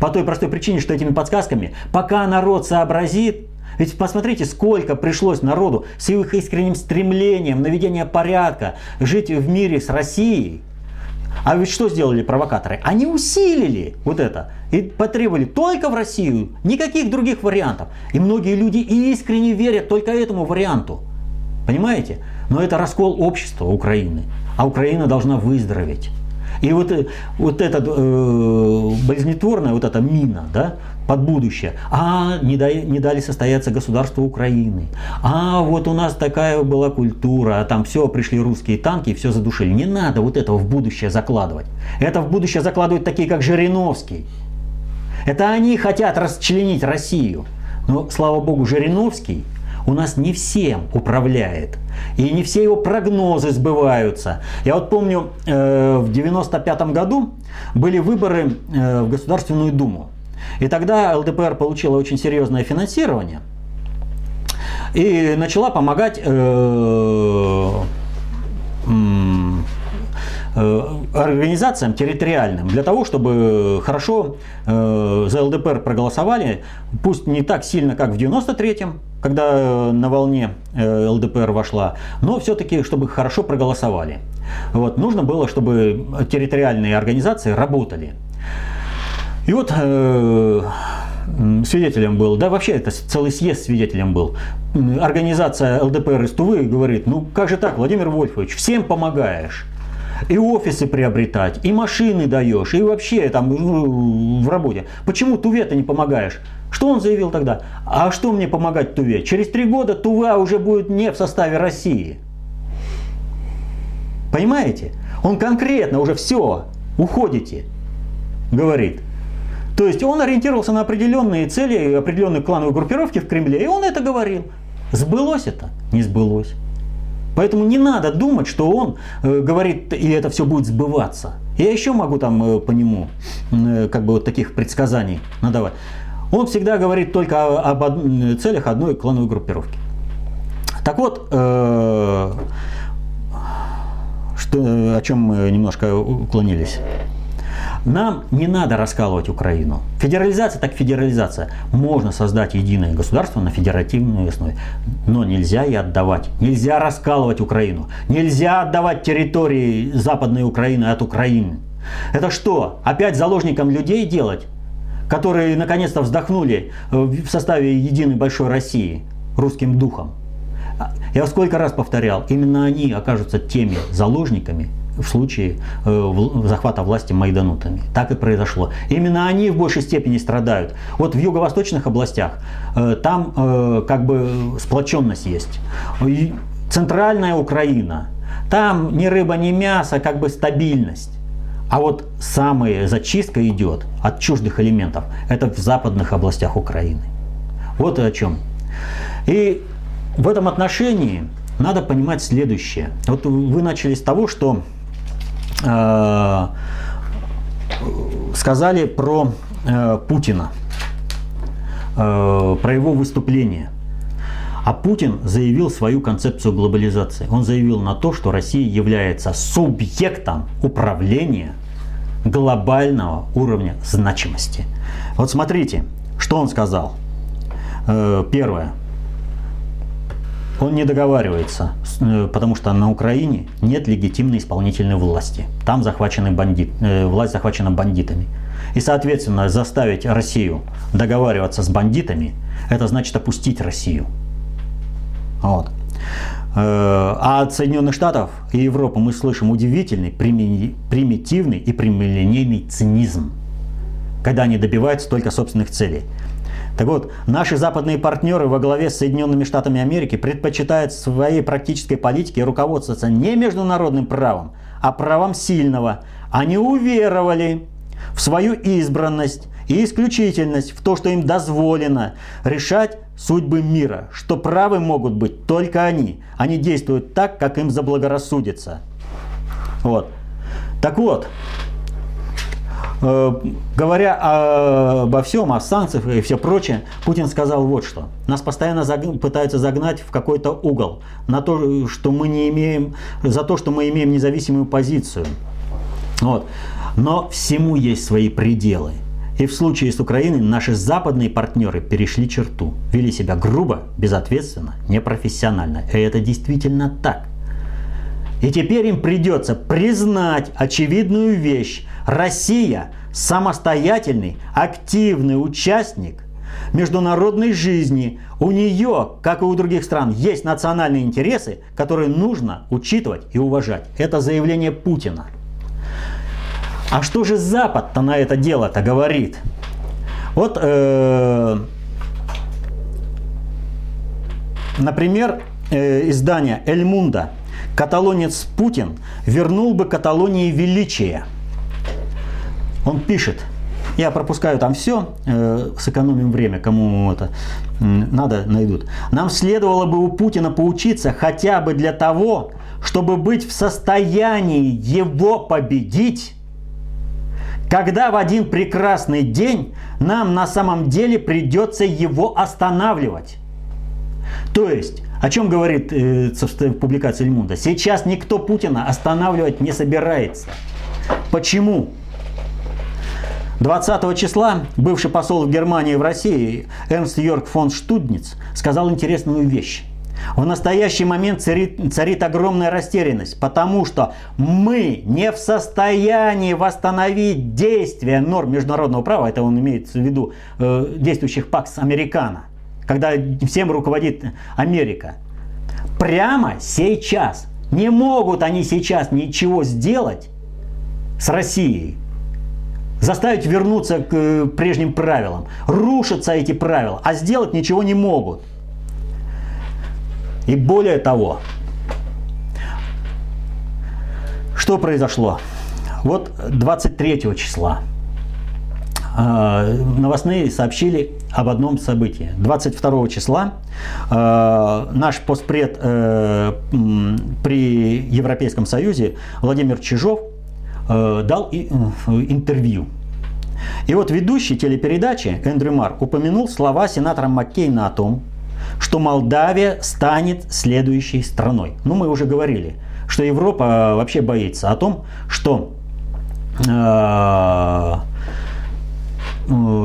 По той простой причине, что этими подсказками, пока народ сообразит, ведь посмотрите, сколько пришлось народу с их искренним стремлением наведения порядка жить в мире с Россией. А ведь что сделали провокаторы? Они усилили вот это и потребовали только в Россию, никаких других вариантов. И многие люди искренне верят только этому варианту. Понимаете? Но это раскол общества Украины. А Украина должна выздороветь. И вот, э, вот эта э, болезнетворная вот эта мина, да, под будущее. А не дали, не дали состояться государству Украины. А вот у нас такая была культура, а там все, пришли русские танки и все задушили. Не надо вот этого в будущее закладывать. Это в будущее закладывают такие, как Жириновский. Это они хотят расчленить Россию. Но, слава богу, Жириновский у нас не всем управляет. И не все его прогнозы сбываются. Я вот помню, э, в 95 году были выборы э, в Государственную Думу. И тогда ЛДПР получила очень серьезное финансирование и начала помогать э, э, организациям территориальным для того, чтобы хорошо э, за ЛДПР проголосовали, пусть не так сильно, как в 93-м, когда на волне ЛДПР вошла, но все-таки, чтобы хорошо проголосовали. Вот, нужно было, чтобы территориальные организации работали. И вот э, свидетелем был, да вообще это целый съезд свидетелем был. Организация ЛДПР из Тувы говорит, ну как же так, Владимир Вольфович, всем помогаешь. И офисы приобретать, и машины даешь, и вообще там ну, в работе. Почему Туве-то не помогаешь? Что он заявил тогда? А что мне помогать Туве? Через три года Тува уже будет не в составе России. Понимаете? Он конкретно уже все, уходите, говорит. То есть он ориентировался на определенные цели, определенные клановые группировки в Кремле, и он это говорил. Сбылось это? Не сбылось. Поэтому не надо думать, что он э, говорит, и это все будет сбываться. Я еще могу там э, по нему, э, как бы вот таких предсказаний надавать. Он всегда говорит только об целях одной клановой группировки. Так вот, что, о чем мы немножко уклонились. Нам не надо раскалывать Украину. Федерализация так федерализация. Можно создать единое государство на федеративной основе, но нельзя и отдавать. Нельзя раскалывать Украину. Нельзя отдавать территории Западной Украины от Украины. Это что, опять заложником людей делать? которые наконец-то вздохнули э, в составе единой большой России русским духом. Я сколько раз повторял, именно они окажутся теми заложниками, в случае э, захвата власти майданутами. Так и произошло. Именно они в большей степени страдают. Вот в юго-восточных областях э, там э, как бы сплоченность есть. Центральная Украина, там ни рыба, ни мясо, как бы стабильность. А вот самая зачистка идет от чуждых элементов. Это в западных областях Украины. Вот о чем. И в этом отношении надо понимать следующее. Вот вы начали с того, что сказали про э, Путина, э, про его выступление. А Путин заявил свою концепцию глобализации. Он заявил на то, что Россия является субъектом управления глобального уровня значимости. Вот смотрите, что он сказал. Первое он не договаривается, э, потому что на Украине нет легитимной исполнительной власти. Там захвачены бандит, э, власть захвачена бандитами. И, соответственно, заставить Россию договариваться с бандитами, это значит опустить Россию. Вот. Э, а от Соединенных Штатов и Европы мы слышим удивительный, примитивный и прямолинейный цинизм, когда они добиваются только собственных целей. Так вот, наши западные партнеры во главе с Соединенными Штатами Америки предпочитают в своей практической политике руководствоваться не международным правом, а правом сильного. Они уверовали в свою избранность и исключительность, в то, что им дозволено решать судьбы мира, что правы могут быть только они. Они действуют так, как им заблагорассудится. Вот. Так вот, говоря обо всем, о санкциях и все прочее, Путин сказал вот что. Нас постоянно заг... пытаются загнать в какой-то угол на то, что мы не имеем, за то, что мы имеем независимую позицию. Вот. Но всему есть свои пределы. И в случае с Украиной наши западные партнеры перешли черту, вели себя грубо, безответственно, непрофессионально. И это действительно так. И теперь им придется признать очевидную вещь. Россия самостоятельный, активный участник международной жизни. У нее, как и у других стран, есть национальные интересы, которые нужно учитывать и уважать. Это заявление Путина. А что же Запад-то на это дело-то говорит? Вот, э, например, э, издание «Эль Мунда» Каталонец Путин вернул бы Каталонии величие. Он пишет, я пропускаю там все, э, сэкономим время, кому это э, надо, найдут. Нам следовало бы у Путина поучиться хотя бы для того, чтобы быть в состоянии его победить, когда в один прекрасный день нам на самом деле придется его останавливать. То есть, о чем говорит э, публикация Эльмунда? Сейчас никто Путина останавливать не собирается. Почему? 20 числа бывший посол в Германии в России Эрнст Йорк фон Штудниц сказал интересную вещь. В настоящий момент царит, царит огромная растерянность, потому что мы не в состоянии восстановить действия норм международного права, это он имеет в виду э, действующих ПАКС Американо, когда всем руководит Америка. Прямо сейчас. Не могут они сейчас ничего сделать с Россией, заставить вернуться к э, прежним правилам. Рушатся эти правила, а сделать ничего не могут. И более того, что произошло? Вот 23 числа э, новостные сообщили об одном событии. 22 числа э, наш постпред э, при Европейском Союзе Владимир Чижов э, дал и, э, интервью. И вот ведущий телепередачи Эндрю Мар упомянул слова сенатора Маккейна о том, что Молдавия станет следующей страной. Ну, мы уже говорили, что Европа вообще боится о том, что э, э,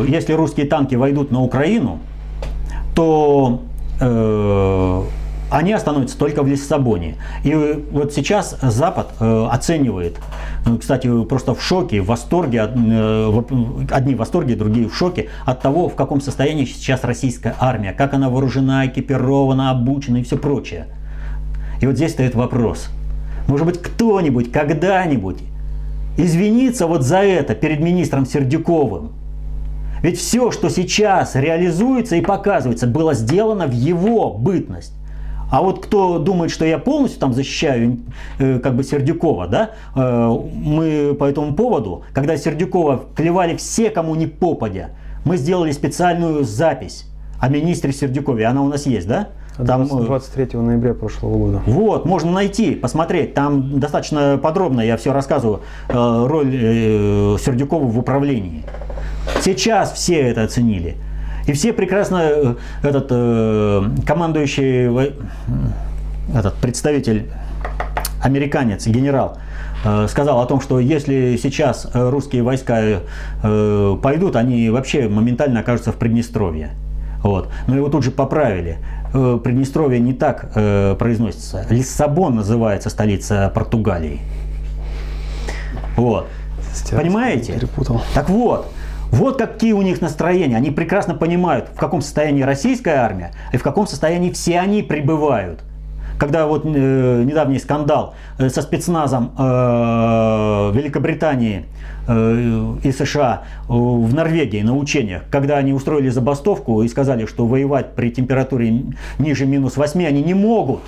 если русские танки войдут на Украину, то э, они остановятся только в Лиссабоне. И вот сейчас Запад э, оценивает, ну, кстати, просто в шоке, в восторге, э, одни в восторге, другие в шоке от того, в каком состоянии сейчас российская армия, как она вооружена, экипирована, обучена и все прочее. И вот здесь стоит вопрос. Может быть, кто-нибудь когда-нибудь извинится вот за это перед министром Сердюковым? Ведь все, что сейчас реализуется и показывается, было сделано в его бытность. А вот кто думает, что я полностью там защищаю э, как бы Сердюкова, да, э, мы по этому поводу, когда Сердюкова клевали все, кому не попадя, мы сделали специальную запись о министре Сердюкове. Она у нас есть, да? Там, 23 э, ноября прошлого года. Вот, можно найти, посмотреть. Там достаточно подробно я все рассказываю э, роль э, Сердюкова в управлении. Сейчас все это оценили. И все прекрасно, э, этот э, командующий, этот представитель, американец, генерал, э, сказал о том, что если сейчас русские войска пойдут, они вообще моментально окажутся в Приднестровье. Вот. Но его тут же поправили. Приднестровье не так произносится. Лиссабон называется столица Португалии. Вот. Понимаете? Перепутал. Так вот, вот какие у них настроения. Они прекрасно понимают, в каком состоянии российская армия и в каком состоянии все они пребывают. Когда вот э, недавний скандал э, со спецназом э, Великобритании э, и США э, в Норвегии на учениях, когда они устроили забастовку и сказали, что воевать при температуре ниже минус 8 они не могут,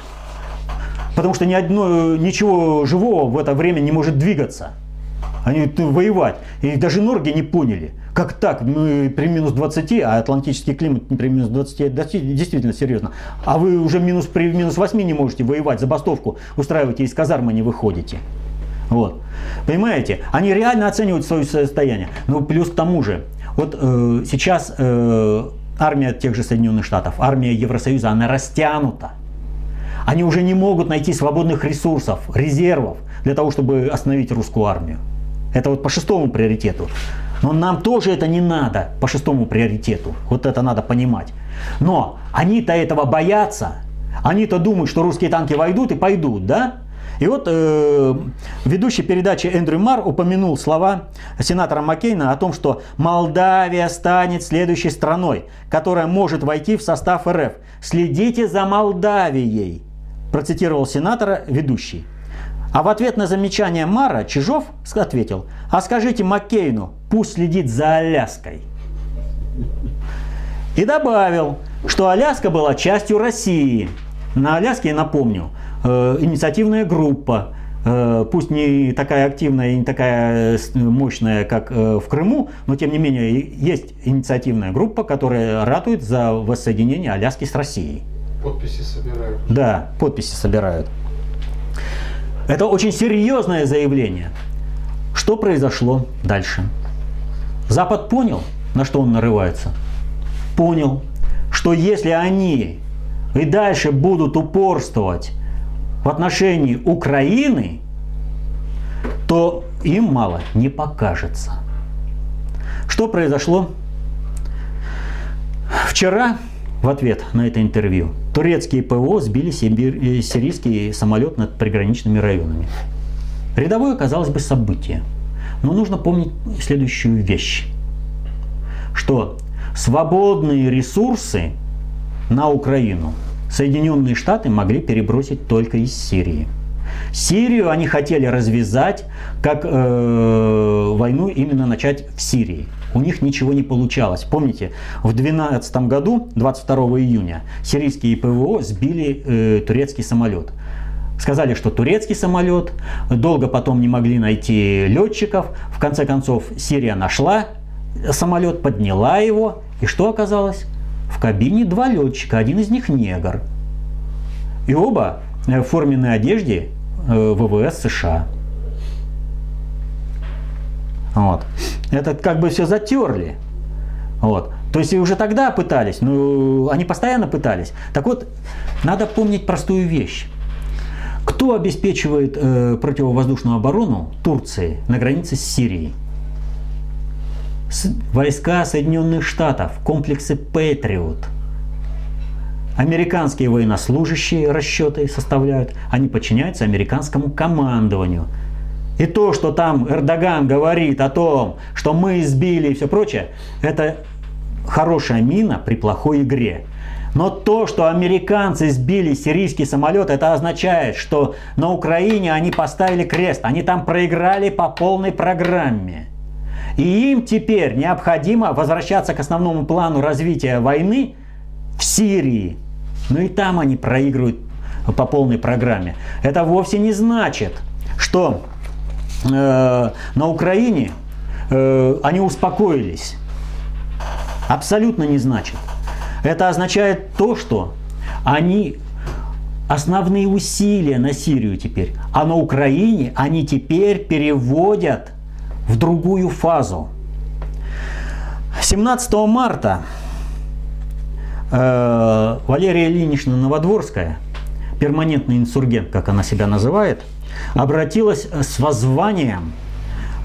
потому что ни одно, ничего живого в это время не может двигаться. Они воевать. И даже норги не поняли. Как так? Мы при минус 20, а атлантический климат при минус 20 действительно серьезно. А вы уже минус, при минус 8 не можете воевать, забастовку устраиваете, из казармы не выходите. Вот. Понимаете? Они реально оценивают свое состояние. Ну, плюс к тому же, вот э, сейчас э, армия тех же Соединенных Штатов, армия Евросоюза, она растянута. Они уже не могут найти свободных ресурсов, резервов для того, чтобы остановить русскую армию. Это вот по шестому приоритету. Но нам тоже это не надо по шестому приоритету. Вот это надо понимать. Но они-то этого боятся. Они-то думают, что русские танки войдут и пойдут, да? И вот э, ведущий передачи Эндрю Мар упомянул слова сенатора Маккейна о том, что Молдавия станет следующей страной, которая может войти в состав РФ. Следите за Молдавией, процитировал сенатора ведущий. А в ответ на замечание Мара Чижов ответил, а скажите Маккейну, пусть следит за Аляской. И добавил, что Аляска была частью России. На Аляске, напомню, э, инициативная группа, э, пусть не такая активная и не такая мощная, как э, в Крыму, но тем не менее есть инициативная группа, которая ратует за воссоединение Аляски с Россией. Подписи собирают. Да, подписи собирают. Это очень серьезное заявление. Что произошло дальше? Запад понял, на что он нарывается. Понял, что если они и дальше будут упорствовать в отношении Украины, то им мало не покажется. Что произошло? Вчера в ответ на это интервью турецкие ПВО сбили э, сирийский самолет над приграничными районами. Рядовое, казалось бы, событие. Но нужно помнить следующую вещь, что свободные ресурсы на Украину Соединенные Штаты могли перебросить только из Сирии. Сирию они хотели развязать, как э, войну именно начать в Сирии. У них ничего не получалось. Помните, в 2012 году, 22 июня, сирийские ПВО сбили э, турецкий самолет. Сказали, что турецкий самолет, долго потом не могли найти летчиков. В конце концов, Сирия нашла самолет, подняла его. И что оказалось? В кабине два летчика, один из них негр. И оба в форменной одежде э, ВВС США. Вот. Это как бы все затерли. Вот. То есть и уже тогда пытались, но они постоянно пытались. Так вот, надо помнить простую вещь. Кто обеспечивает э, противовоздушную оборону Турции на границе с Сирией? С, войска Соединенных Штатов, комплексы Патриот. Американские военнослужащие расчеты составляют, они подчиняются американскому командованию. И то, что там Эрдоган говорит о том, что мы избили и все прочее, это хорошая мина при плохой игре. Но то, что американцы сбили сирийский самолет, это означает, что на Украине они поставили крест. Они там проиграли по полной программе. И им теперь необходимо возвращаться к основному плану развития войны в Сирии. Но и там они проигрывают по полной программе. Это вовсе не значит, что э, на Украине э, они успокоились. Абсолютно не значит. Это означает то, что они основные усилия на Сирию теперь, а на Украине они теперь переводят в другую фазу. 17 марта э, Валерия Ильинична Новодворская, перманентный инсургент, как она себя называет, обратилась с воззванием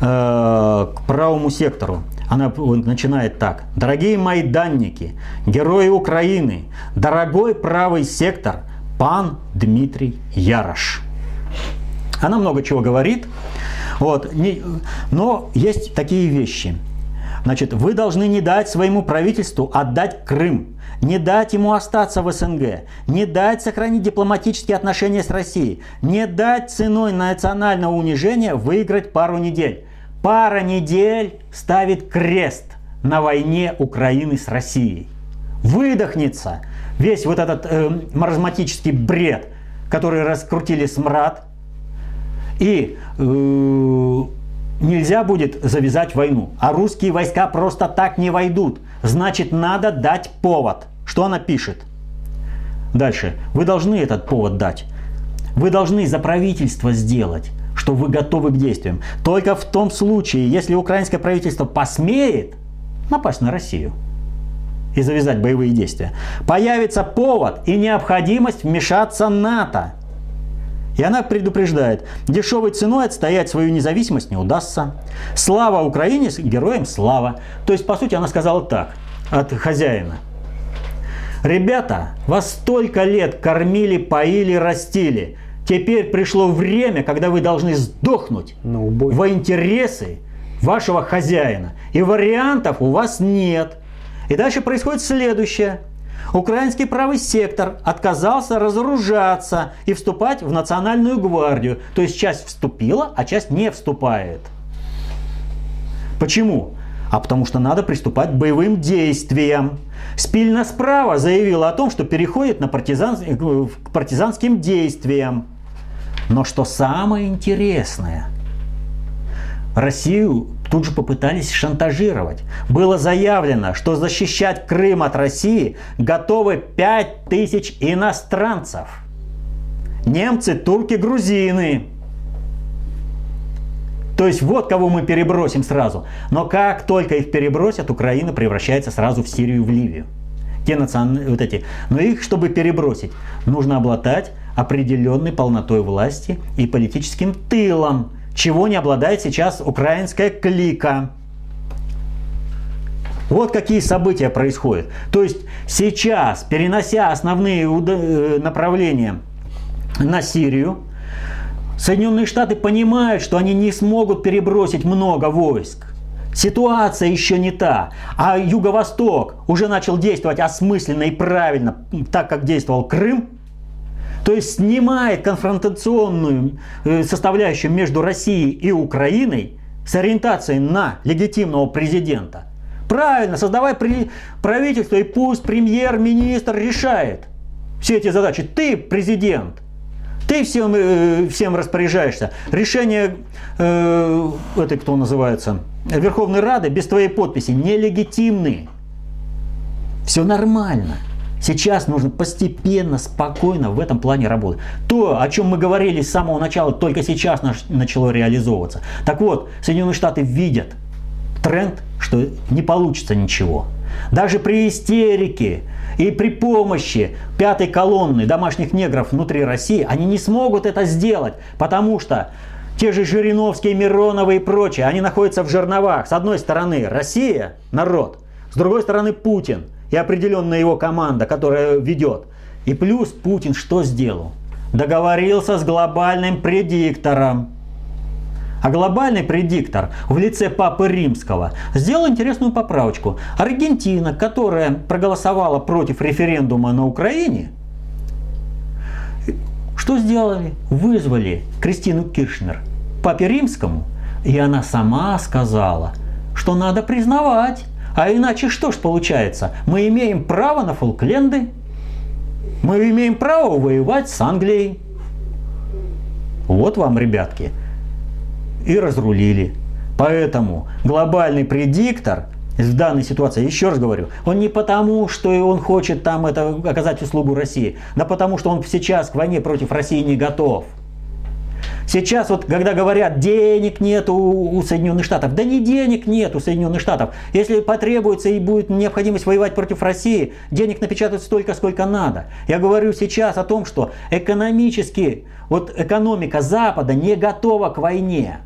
э, к правому сектору она начинает так. Дорогие майданники, герои Украины, дорогой правый сектор, пан Дмитрий Ярош. Она много чего говорит, вот, не, но есть такие вещи. Значит, вы должны не дать своему правительству отдать Крым, не дать ему остаться в СНГ, не дать сохранить дипломатические отношения с Россией, не дать ценой национального унижения выиграть пару недель пара недель ставит крест на войне Украины с Россией. Выдохнется весь вот этот э, маразматический бред, который раскрутили смрад, и э, нельзя будет завязать войну. А русские войска просто так не войдут. Значит, надо дать повод. Что она пишет? Дальше. Вы должны этот повод дать. Вы должны за правительство сделать что вы готовы к действиям. Только в том случае, если украинское правительство посмеет напасть на Россию и завязать боевые действия, появится повод и необходимость вмешаться НАТО. И она предупреждает, дешевой ценой отстоять свою независимость не удастся. Слава Украине, героям слава. То есть, по сути, она сказала так от хозяина. Ребята, вас столько лет кормили, поили, растили. Теперь пришло время, когда вы должны сдохнуть во интересы вашего хозяина. И вариантов у вас нет. И дальше происходит следующее. Украинский правый сектор отказался разоружаться и вступать в национальную гвардию. То есть часть вступила, а часть не вступает. Почему? А потому что надо приступать к боевым действиям. Спильно справа заявила о том, что переходит на партизан... к партизанским действиям. Но что самое интересное, Россию тут же попытались шантажировать. Было заявлено, что защищать Крым от России готовы 5000 иностранцев. Немцы, турки, грузины. То есть вот кого мы перебросим сразу. Но как только их перебросят, Украина превращается сразу в Сирию, в Ливию. те национальные, вот эти. Но их, чтобы перебросить, нужно обладать определенной полнотой власти и политическим тылом, чего не обладает сейчас украинская клика. Вот какие события происходят. То есть сейчас, перенося основные э, направления на Сирию, Соединенные Штаты понимают, что они не смогут перебросить много войск. Ситуация еще не та. А Юго-Восток уже начал действовать осмысленно и правильно, так как действовал Крым. То есть снимает конфронтационную э, составляющую между Россией и Украиной с ориентацией на легитимного президента. Правильно, создавай правительство и пусть премьер-министр решает все эти задачи. Ты президент. Ты всем, э, всем распоряжаешься. Решение, э, это кто называется, Верховной Рады без твоей подписи нелегитимны. Все нормально. Сейчас нужно постепенно, спокойно в этом плане работать. То, о чем мы говорили с самого начала, только сейчас начало реализовываться. Так вот, Соединенные Штаты видят тренд, что не получится ничего. Даже при истерике и при помощи пятой колонны домашних негров внутри России они не смогут это сделать, потому что те же Жириновские, Мироновы и прочие, они находятся в жерновах. С одной стороны Россия, народ, с другой стороны Путин и определенная его команда, которая ведет. И плюс Путин что сделал? Договорился с глобальным предиктором. А глобальный предиктор в лице Папы Римского сделал интересную поправочку. Аргентина, которая проголосовала против референдума на Украине, что сделали? Вызвали Кристину Киршнер Папе Римскому, и она сама сказала, что надо признавать. А иначе что ж получается? Мы имеем право на Фолкленды, мы имеем право воевать с Англией. Вот вам, ребятки, и разрулили. Поэтому глобальный предиктор в данной ситуации, еще раз говорю, он не потому, что он хочет там это, оказать услугу России, да потому, что он сейчас к войне против России не готов. Сейчас вот, когда говорят, денег нет у, у Соединенных Штатов, да не денег нет у Соединенных Штатов. Если потребуется и будет необходимость воевать против России, денег напечатают столько, сколько надо. Я говорю сейчас о том, что экономически, вот экономика Запада не готова к войне.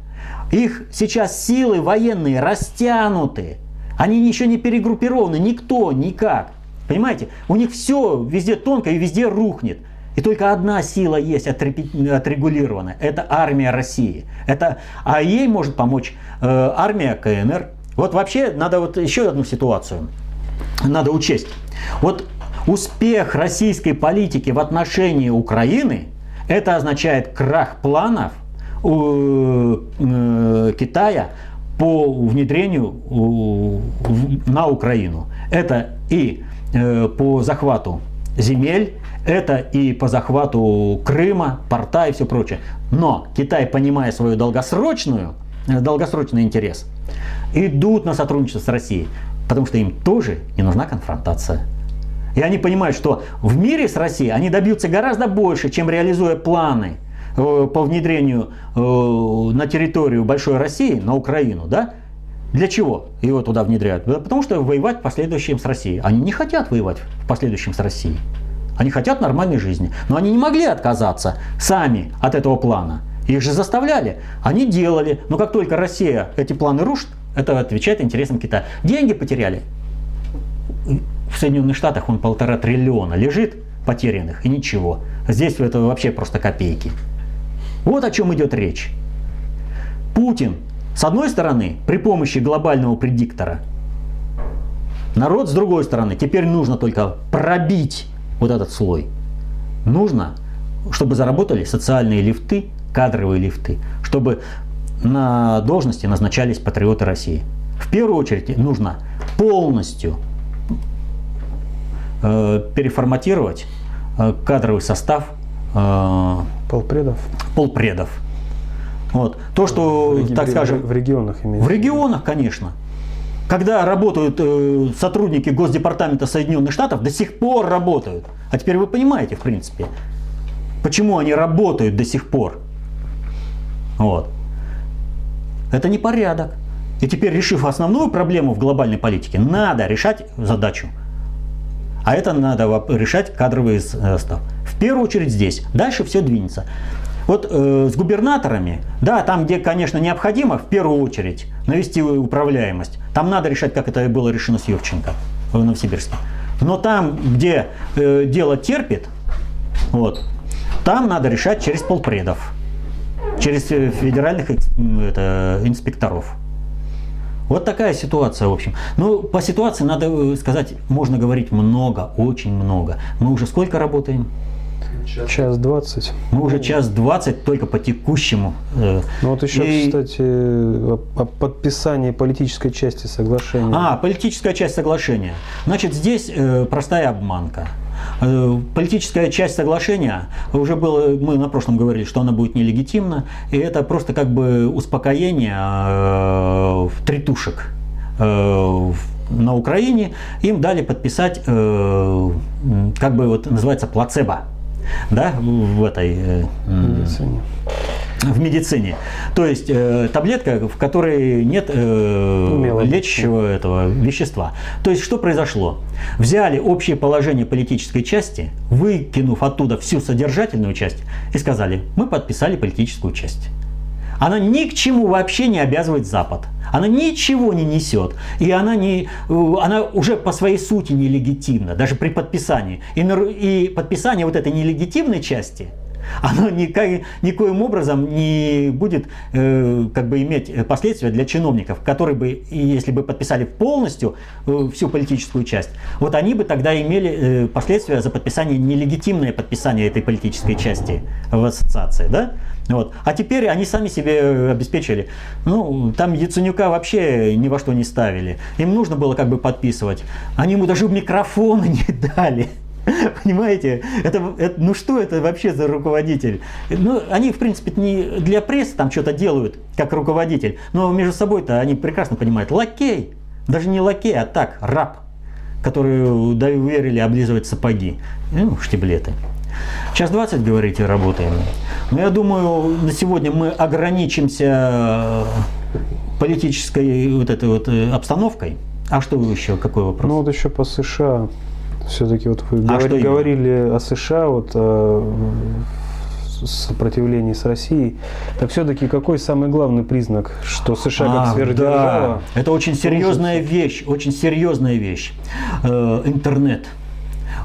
Их сейчас силы военные растянуты. Они еще не перегруппированы, никто, никак. Понимаете? У них все везде тонко и везде рухнет. И только одна сила есть отрегулированная. Это армия России. Это, а ей может помочь э, армия КНР. Вот вообще надо вот еще одну ситуацию. Надо учесть. Вот успех российской политики в отношении Украины, это означает крах планов Э, Китая по внедрению на Украину. Это и э, по захвату земель, это и по захвату Крыма, порта и все прочее. Но Китай, понимая свою долгосрочную, э, долгосрочный интерес, идут на сотрудничество с Россией, потому что им тоже не нужна конфронтация. И они понимают, что в мире с Россией они добьются гораздо больше, чем реализуя планы – Э, по внедрению э, на территорию Большой России, на Украину, да? Для чего его туда внедряют? Потому что воевать в последующем с Россией. Они не хотят воевать в последующем с Россией. Они хотят нормальной жизни. Но они не могли отказаться сами от этого плана. Их же заставляли. Они делали. Но как только Россия эти планы рушит, это отвечает интересам Китая. Деньги потеряли. В Соединенных Штатах он полтора триллиона лежит потерянных и ничего. Здесь это вообще просто копейки. Вот о чем идет речь. Путин, с одной стороны, при помощи глобального предиктора, народ с другой стороны, теперь нужно только пробить вот этот слой. Нужно, чтобы заработали социальные лифты, кадровые лифты, чтобы на должности назначались патриоты России. В первую очередь нужно полностью э, переформатировать э, кадровый состав э, Полпредов? Полпредов. Вот. То, что, в, так скажем... В регионах имеется? В регионах, конечно. Когда работают э, сотрудники Госдепартамента Соединенных Штатов, до сих пор работают. А теперь вы понимаете, в принципе, почему они работают до сих пор. Вот. Это не порядок. И теперь, решив основную проблему в глобальной политике, надо решать задачу А это надо решать кадровый состав. В первую очередь здесь. Дальше все двинется. Вот э, с губернаторами, да, там, где, конечно, необходимо, в первую очередь, навести управляемость, там надо решать, как это было решено с Юрченко в Новосибирске. Но там, где э, дело терпит, вот, там надо решать через полпредов, через э, федеральных это, инспекторов. Вот такая ситуация, в общем. Ну, по ситуации надо э, сказать, можно говорить много, очень много. Мы уже сколько работаем? Час двадцать. Мы уже час двадцать только по текущему. Э, ну вот еще, и... кстати, о, о подписании политической части соглашения. А, политическая часть соглашения. Значит, здесь э, простая обманка. Э, политическая часть соглашения уже было, мы на прошлом говорили, что она будет нелегитимна, и это просто как бы успокоение э, тритушек э, на Украине. Им дали подписать, э, как бы вот называется плацебо да, в этой э, медицине. В медицине. То есть э, таблетка, в которой нет э, лечащего этого вещества. То есть что произошло? Взяли общее положение политической части, выкинув оттуда всю содержательную часть, и сказали, мы подписали политическую часть. Она ни к чему вообще не обязывает Запад. Она ничего не несет. И она, не, э, она уже по своей сути нелегитимна, даже при подписании. И, и подписание вот этой нелегитимной части, [laughs] оно никак, никоим образом не будет э, как бы иметь последствия для чиновников, которые бы, если бы подписали полностью э, всю политическую часть, вот они бы тогда имели э, последствия за подписание, нелегитимное подписание этой политической части в ассоциации. Да? Вот. А теперь они сами себе обеспечили. Ну, там Яценюка вообще ни во что не ставили. Им нужно было как бы подписывать. Они ему даже микрофона [laughs] не дали. [laughs] Понимаете? Это, это, ну что это вообще за руководитель? Ну, они, в принципе, не для прессы там что-то делают, как руководитель. Но между собой-то они прекрасно понимают. Лакей. Даже не лакей, а так, раб, который доверили облизывать сапоги. Ну, штиблеты. Час 20, говорите, работаем. Но я думаю, на сегодня мы ограничимся политической вот этой вот э, обстановкой. А что еще? Какой вопрос? Ну вот еще по США. Все-таки вот вы а говорили, говорили о США, вот о сопротивлении с Россией. Так все-таки какой самый главный признак, что США а, как сверхдержава? Да. Это очень серьезная вещь, очень серьезная вещь. Э, интернет –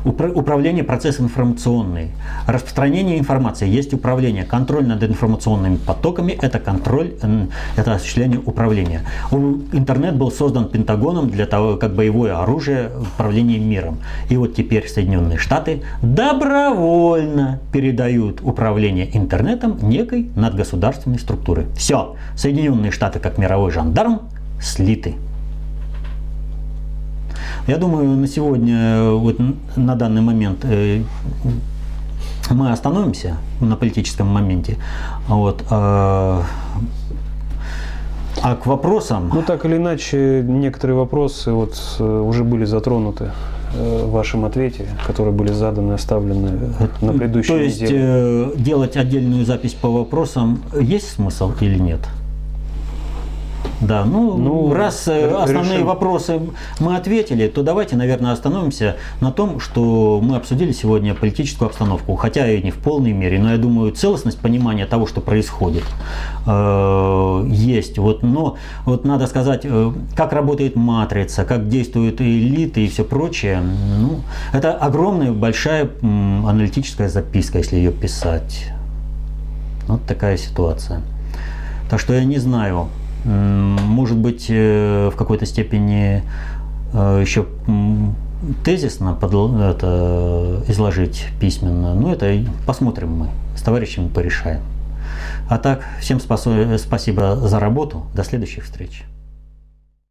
Управление процессом информационный. Распространение информации. Есть управление. Контроль над информационными потоками – это контроль, это осуществление управления. Интернет был создан Пентагоном для того, как боевое оружие управления миром. И вот теперь Соединенные Штаты добровольно передают управление интернетом некой надгосударственной структуры. Все. Соединенные Штаты как мировой жандарм слиты. Я думаю, на сегодня, вот на данный момент э, мы остановимся на политическом моменте. Вот, а, а к вопросам... Ну, так или иначе, некоторые вопросы вот э, уже были затронуты э, в вашем ответе, которые были заданы, оставлены на предыдущей То есть неделе. делать отдельную запись по вопросам есть смысл или нет? Да, ну, ну раз э, основные решим. вопросы мы ответили, то давайте, наверное, остановимся на том, что мы обсудили сегодня политическую обстановку, хотя и не в полной мере, но я думаю, целостность понимания того, что происходит, э, есть. Вот, но вот надо сказать, э, как работает матрица, как действуют элиты и все прочее. Ну, это огромная, большая аналитическая записка, если ее писать. Вот такая ситуация. Так что я не знаю, может быть, э, в какой-то степени э, еще тезисно это изложить письменно. Ну, это посмотрим мы, с товарищами порешаем. А так, всем спасибо за работу. До следующих встреч.